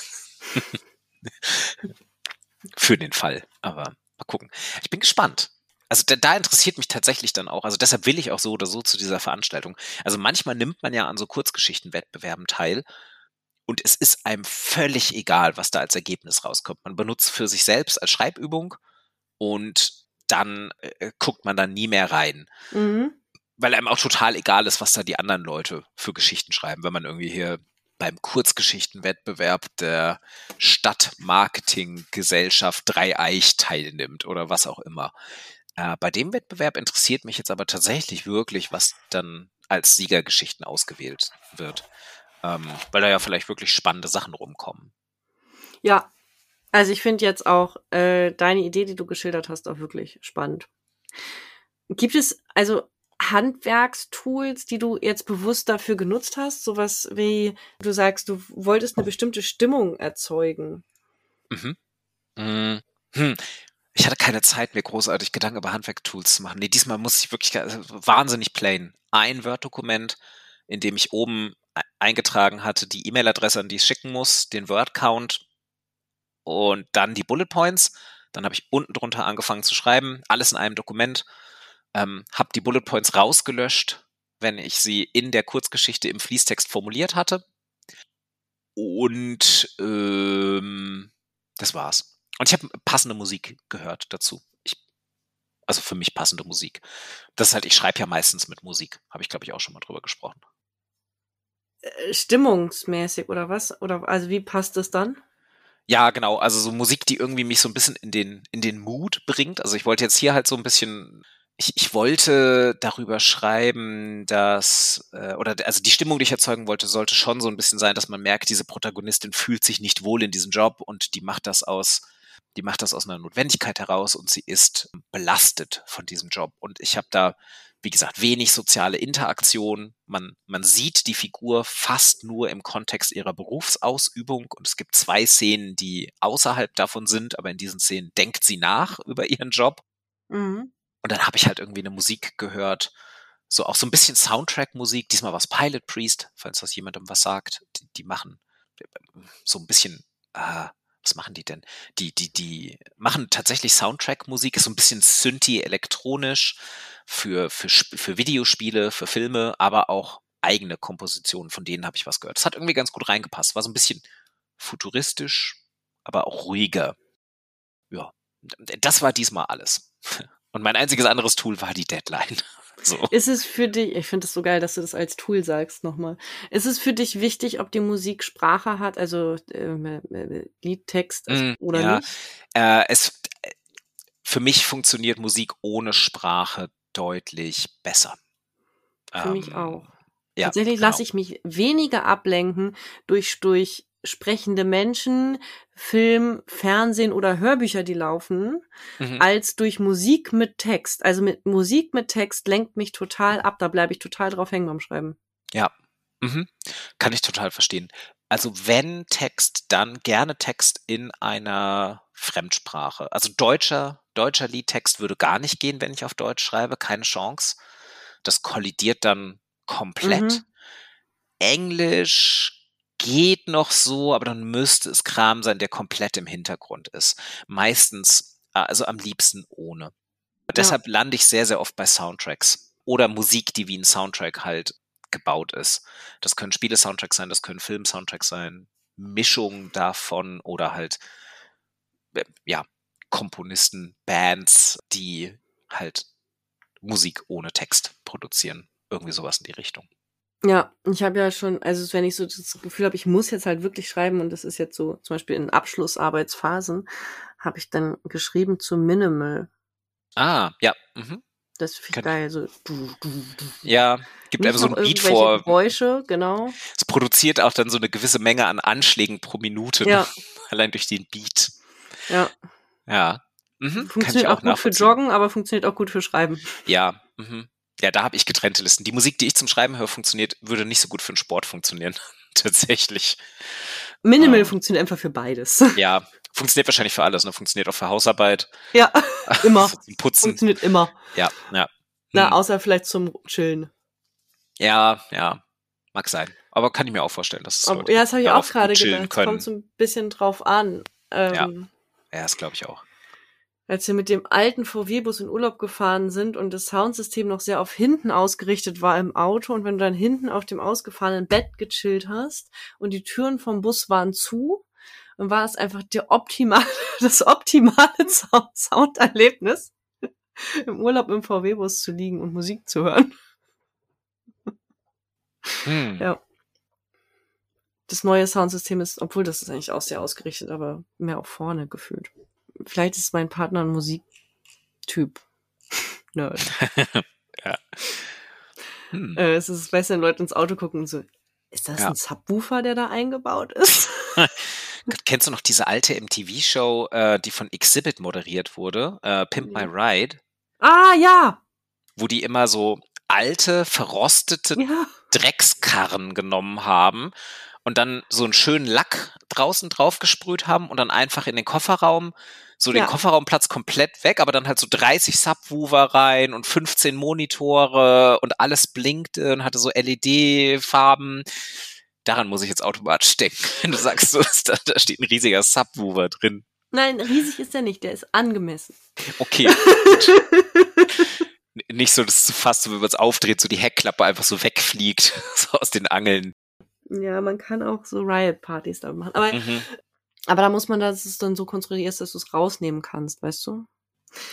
Für den Fall. Aber mal gucken. Ich bin gespannt. Also da, da, interessiert mich tatsächlich dann auch. Also deshalb will ich auch so oder so zu dieser Veranstaltung. Also manchmal nimmt man ja an so Kurzgeschichtenwettbewerben teil und es ist einem völlig egal, was da als Ergebnis rauskommt. Man benutzt für sich selbst als Schreibübung und dann äh, guckt man dann nie mehr rein. Mhm. Weil einem auch total egal ist, was da die anderen Leute für Geschichten schreiben. Wenn man irgendwie hier beim Kurzgeschichtenwettbewerb der Stadtmarketinggesellschaft Dreieich teilnimmt oder was auch immer. Äh, bei dem Wettbewerb interessiert mich jetzt aber tatsächlich wirklich, was dann als Siegergeschichten ausgewählt wird. Ähm, weil da ja vielleicht wirklich spannende Sachen rumkommen. Ja, also ich finde jetzt auch äh, deine Idee, die du geschildert hast, auch wirklich spannend. Gibt es also Handwerkstools, die du jetzt bewusst dafür genutzt hast? Sowas wie, du sagst, du wolltest eine bestimmte Stimmung erzeugen. Mhm. Mhm. Hm. Ich hatte keine Zeit, mir großartig Gedanken über Handwerktools zu machen. Nee, diesmal muss ich wirklich also wahnsinnig plain. Ein Word-Dokument, in dem ich oben e-, eingetragen hatte, die E-Mail-Adresse, an die ich schicken muss, den Word-Count und dann die Bullet Points. Dann habe ich unten drunter angefangen zu schreiben, alles in einem Dokument, ähm, habe die Bullet Points rausgelöscht, wenn ich sie in der Kurzgeschichte im Fließtext formuliert hatte. Und ähm, das war's. Und ich habe passende Musik gehört dazu. Ich, also für mich passende Musik. Das ist halt, ich schreibe ja meistens mit Musik. Habe ich, glaube ich, auch schon mal drüber gesprochen. Äh, stimmungsmäßig oder was? Oder also wie passt es dann? Ja, genau. Also so Musik, die irgendwie mich so ein bisschen in den, in den Mood bringt. Also ich wollte jetzt hier halt so ein bisschen, ich, ich wollte darüber schreiben, dass, äh, oder also die Stimmung, die ich erzeugen wollte, sollte schon so ein bisschen sein, dass man merkt, diese Protagonistin fühlt sich nicht wohl in diesem Job und die macht das aus, die macht das aus einer Notwendigkeit heraus und sie ist belastet von diesem Job. Und ich habe da wie gesagt, wenig soziale Interaktion. Man, man sieht die Figur fast nur im Kontext ihrer Berufsausübung und es gibt zwei Szenen, die außerhalb davon sind, aber in diesen Szenen denkt sie nach über ihren Job. Mhm. Und dann habe ich halt irgendwie eine Musik gehört, so auch so ein bisschen Soundtrack-Musik. Diesmal war es Pilot Priest, falls das jemandem was sagt. Die, die machen so ein bisschen, äh, was machen die denn? Die, die, die machen tatsächlich Soundtrack-Musik, ist so ein bisschen Synthi elektronisch für, für, für Videospiele, für Filme, aber auch eigene Kompositionen, von denen habe ich was gehört. Das hat irgendwie ganz gut reingepasst. War so ein bisschen futuristisch, aber auch ruhiger. Ja, das war diesmal alles. Und mein einziges anderes Tool war die Deadline. So. Ist es für dich, ich finde es so geil, dass du das als Tool sagst nochmal. Ist es für dich wichtig, ob die Musik Sprache hat, also äh, äh Liedtext mm, oder ja. nicht? Äh, es, für mich funktioniert Musik ohne Sprache deutlich besser. Für ähm, mich auch. Ja, Tatsächlich genau. lasse ich mich weniger ablenken durch, durch sprechende Menschen, Film, Fernsehen oder Hörbücher, die laufen, mhm. als durch Musik mit Text. Also mit Musik mit Text lenkt mich total ab. Da bleibe ich total drauf hängen beim Schreiben. Ja, mhm. kann ich total verstehen. Also wenn Text, dann gerne Text in einer Fremdsprache. Also deutscher, deutscher Liedtext würde gar nicht gehen, wenn ich auf Deutsch schreibe, keine Chance. Das kollidiert dann komplett. Mhm. Englisch geht noch so, aber dann müsste es Kram sein, der komplett im Hintergrund ist. Meistens, äh, also am liebsten ohne. Ja. Deshalb lande ich sehr, sehr oft bei Soundtracks oder Musik, die wie ein Soundtrack halt gebaut ist. Das können Spiele-Soundtracks sein, das können Film-Soundtracks sein, Mischungen davon oder halt, äh, ja, Komponisten, Bands, die halt Musik ohne Text produzieren. Irgendwie sowas in die Richtung. Ja, ich habe ja schon, also wenn ich so das Gefühl habe, ich muss jetzt halt wirklich schreiben und das ist jetzt so zum Beispiel in Abschlussarbeitsphasen, habe ich dann geschrieben zu Minimal. Ah, ja. Mhm. Das finde ich geil. So. Ja, gibt einfach so ein Beat vor. Geräusche, genau. Es produziert auch dann so eine gewisse Menge an Anschlägen pro Minute. Ja. Allein durch den Beat. Ja. Ja. Mhm, funktioniert auch, auch gut für Joggen, aber funktioniert auch gut für Schreiben. Ja. Mhm. Ja, da habe ich getrennte Listen. Die Musik, die ich zum Schreiben höre, funktioniert, würde nicht so gut für den Sport funktionieren. Tatsächlich. Minimal ähm, funktioniert einfach für beides. Ja, funktioniert wahrscheinlich für alles. Ne? Funktioniert auch für Hausarbeit. Ja, immer. Putzen. Funktioniert immer. Ja, ja. Na, hm. außer vielleicht zum Chillen. Ja, ja. Mag sein. Aber kann ich mir auch vorstellen, dass es Aber, Ja, das habe ich auch gerade gedacht. Es kommt so ein bisschen drauf an. Ähm, ja. ja, das glaube ich auch als wir mit dem alten VW-Bus in Urlaub gefahren sind und das Soundsystem noch sehr auf hinten ausgerichtet war im Auto und wenn du dann hinten auf dem ausgefahrenen Bett gechillt hast und die Türen vom Bus waren zu, dann war es einfach der optimale, das optimale Sounderlebnis, im Urlaub im VW-Bus zu liegen und Musik zu hören. Hm. Ja. Das neue Soundsystem ist, obwohl das ist eigentlich auch sehr ausgerichtet, aber mehr auf vorne gefühlt vielleicht ist mein Partner ein Musiktyp. Nerd. ja. Hm. Äh, es ist, du, wenn Leute ins Auto gucken und so, ist das ja. ein Subwoofer, der da eingebaut ist? Kennst du noch diese alte MTV-Show, äh, die von Exhibit moderiert wurde? Äh, Pimp My Ride? Ah, ja. Wo die immer so alte, verrostete ja. Dreckskarren genommen haben und dann so einen schönen Lack draußen drauf gesprüht haben und dann einfach in den Kofferraum so den ja. Kofferraumplatz komplett weg, aber dann halt so 30 Subwoofer rein und 15 Monitore und alles blinkte und hatte so LED-Farben. Daran muss ich jetzt automatisch denken, wenn du sagst, so, da, da steht ein riesiger Subwoofer drin. Nein, riesig ist er nicht, der ist angemessen. Okay. nicht so, dass du fast, so, wenn man es aufdreht, so die Heckklappe einfach so wegfliegt, so aus den Angeln. Ja, man kann auch so Riot-Partys da machen. Aber, mhm. aber da muss man, dass es dann so konstruiert ist, dass du es rausnehmen kannst, weißt du?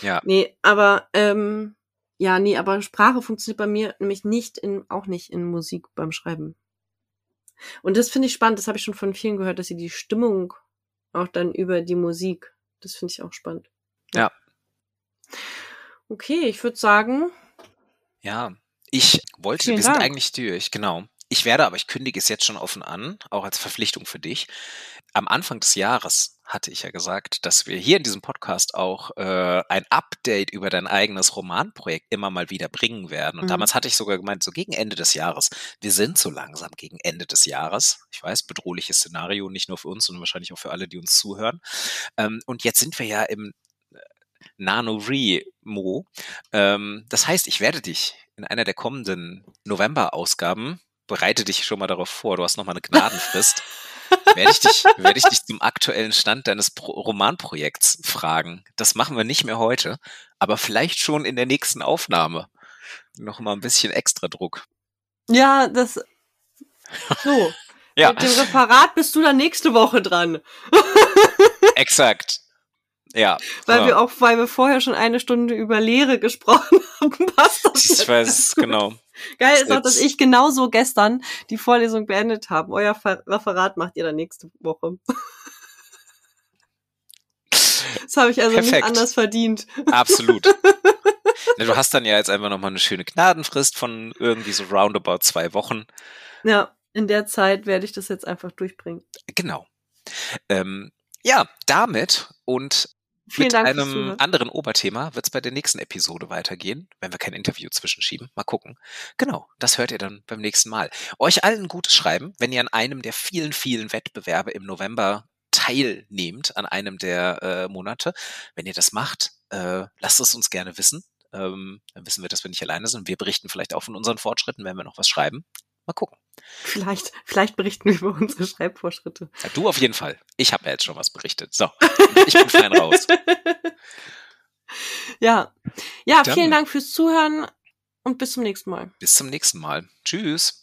Ja. Nee, aber, ähm, ja, nee, aber Sprache funktioniert bei mir nämlich nicht in, auch nicht in Musik beim Schreiben. Und das finde ich spannend, das habe ich schon von vielen gehört, dass sie die Stimmung auch dann über die Musik, das finde ich auch spannend. Ja. Okay, ich würde sagen. Ja, ich wollte, wir sind eigentlich durch, genau. Ich werde aber, ich kündige es jetzt schon offen an, auch als Verpflichtung für dich. Am Anfang des Jahres hatte ich ja gesagt, dass wir hier in diesem Podcast auch äh, ein Update über dein eigenes Romanprojekt immer mal wieder bringen werden. Und mhm. damals hatte ich sogar gemeint, so gegen Ende des Jahres. Wir sind so langsam gegen Ende des Jahres. Ich weiß, bedrohliches Szenario, nicht nur für uns, sondern wahrscheinlich auch für alle, die uns zuhören. Ähm, und jetzt sind wir ja im äh, Nano-Remo. Ähm, das heißt, ich werde dich in einer der kommenden November-Ausgaben bereite dich schon mal darauf vor, du hast noch mal eine Gnadenfrist. werde ich dich, werde ich dich zum aktuellen Stand deines Pro Romanprojekts fragen. Das machen wir nicht mehr heute, aber vielleicht schon in der nächsten Aufnahme. Noch mal ein bisschen extra Druck. Ja, das. So. ja. Mit dem Referat bist du dann nächste Woche dran. Exakt. Ja. Weil ja. wir auch, weil wir vorher schon eine Stunde über Lehre gesprochen haben, passt das. Ich weiß, genau. Geil ist auch, dass ich genauso gestern die Vorlesung beendet habe. Euer Referat macht ihr dann nächste Woche. Das habe ich also Perfekt. nicht anders verdient. Absolut. du hast dann ja jetzt einfach nochmal eine schöne Gnadenfrist von irgendwie so roundabout zwei Wochen. Ja, in der Zeit werde ich das jetzt einfach durchbringen. Genau. Ähm, ja, damit und Vielen Mit Dank einem anderen Oberthema wird es bei der nächsten Episode weitergehen, wenn wir kein Interview zwischenschieben. Mal gucken. Genau, das hört ihr dann beim nächsten Mal. Euch allen gutes Schreiben, wenn ihr an einem der vielen, vielen Wettbewerbe im November teilnehmt, an einem der äh, Monate. Wenn ihr das macht, äh, lasst es uns gerne wissen. Ähm, dann wissen wir, dass wir nicht alleine sind. Wir berichten vielleicht auch von unseren Fortschritten, wenn wir noch was schreiben. Mal gucken. Vielleicht, vielleicht berichten wir über unsere Schreibvorschritte. Ja, du auf jeden Fall. Ich habe ja jetzt schon was berichtet. So, ich bin fein raus. Ja, ja, Dann, vielen Dank fürs Zuhören und bis zum nächsten Mal. Bis zum nächsten Mal. Tschüss.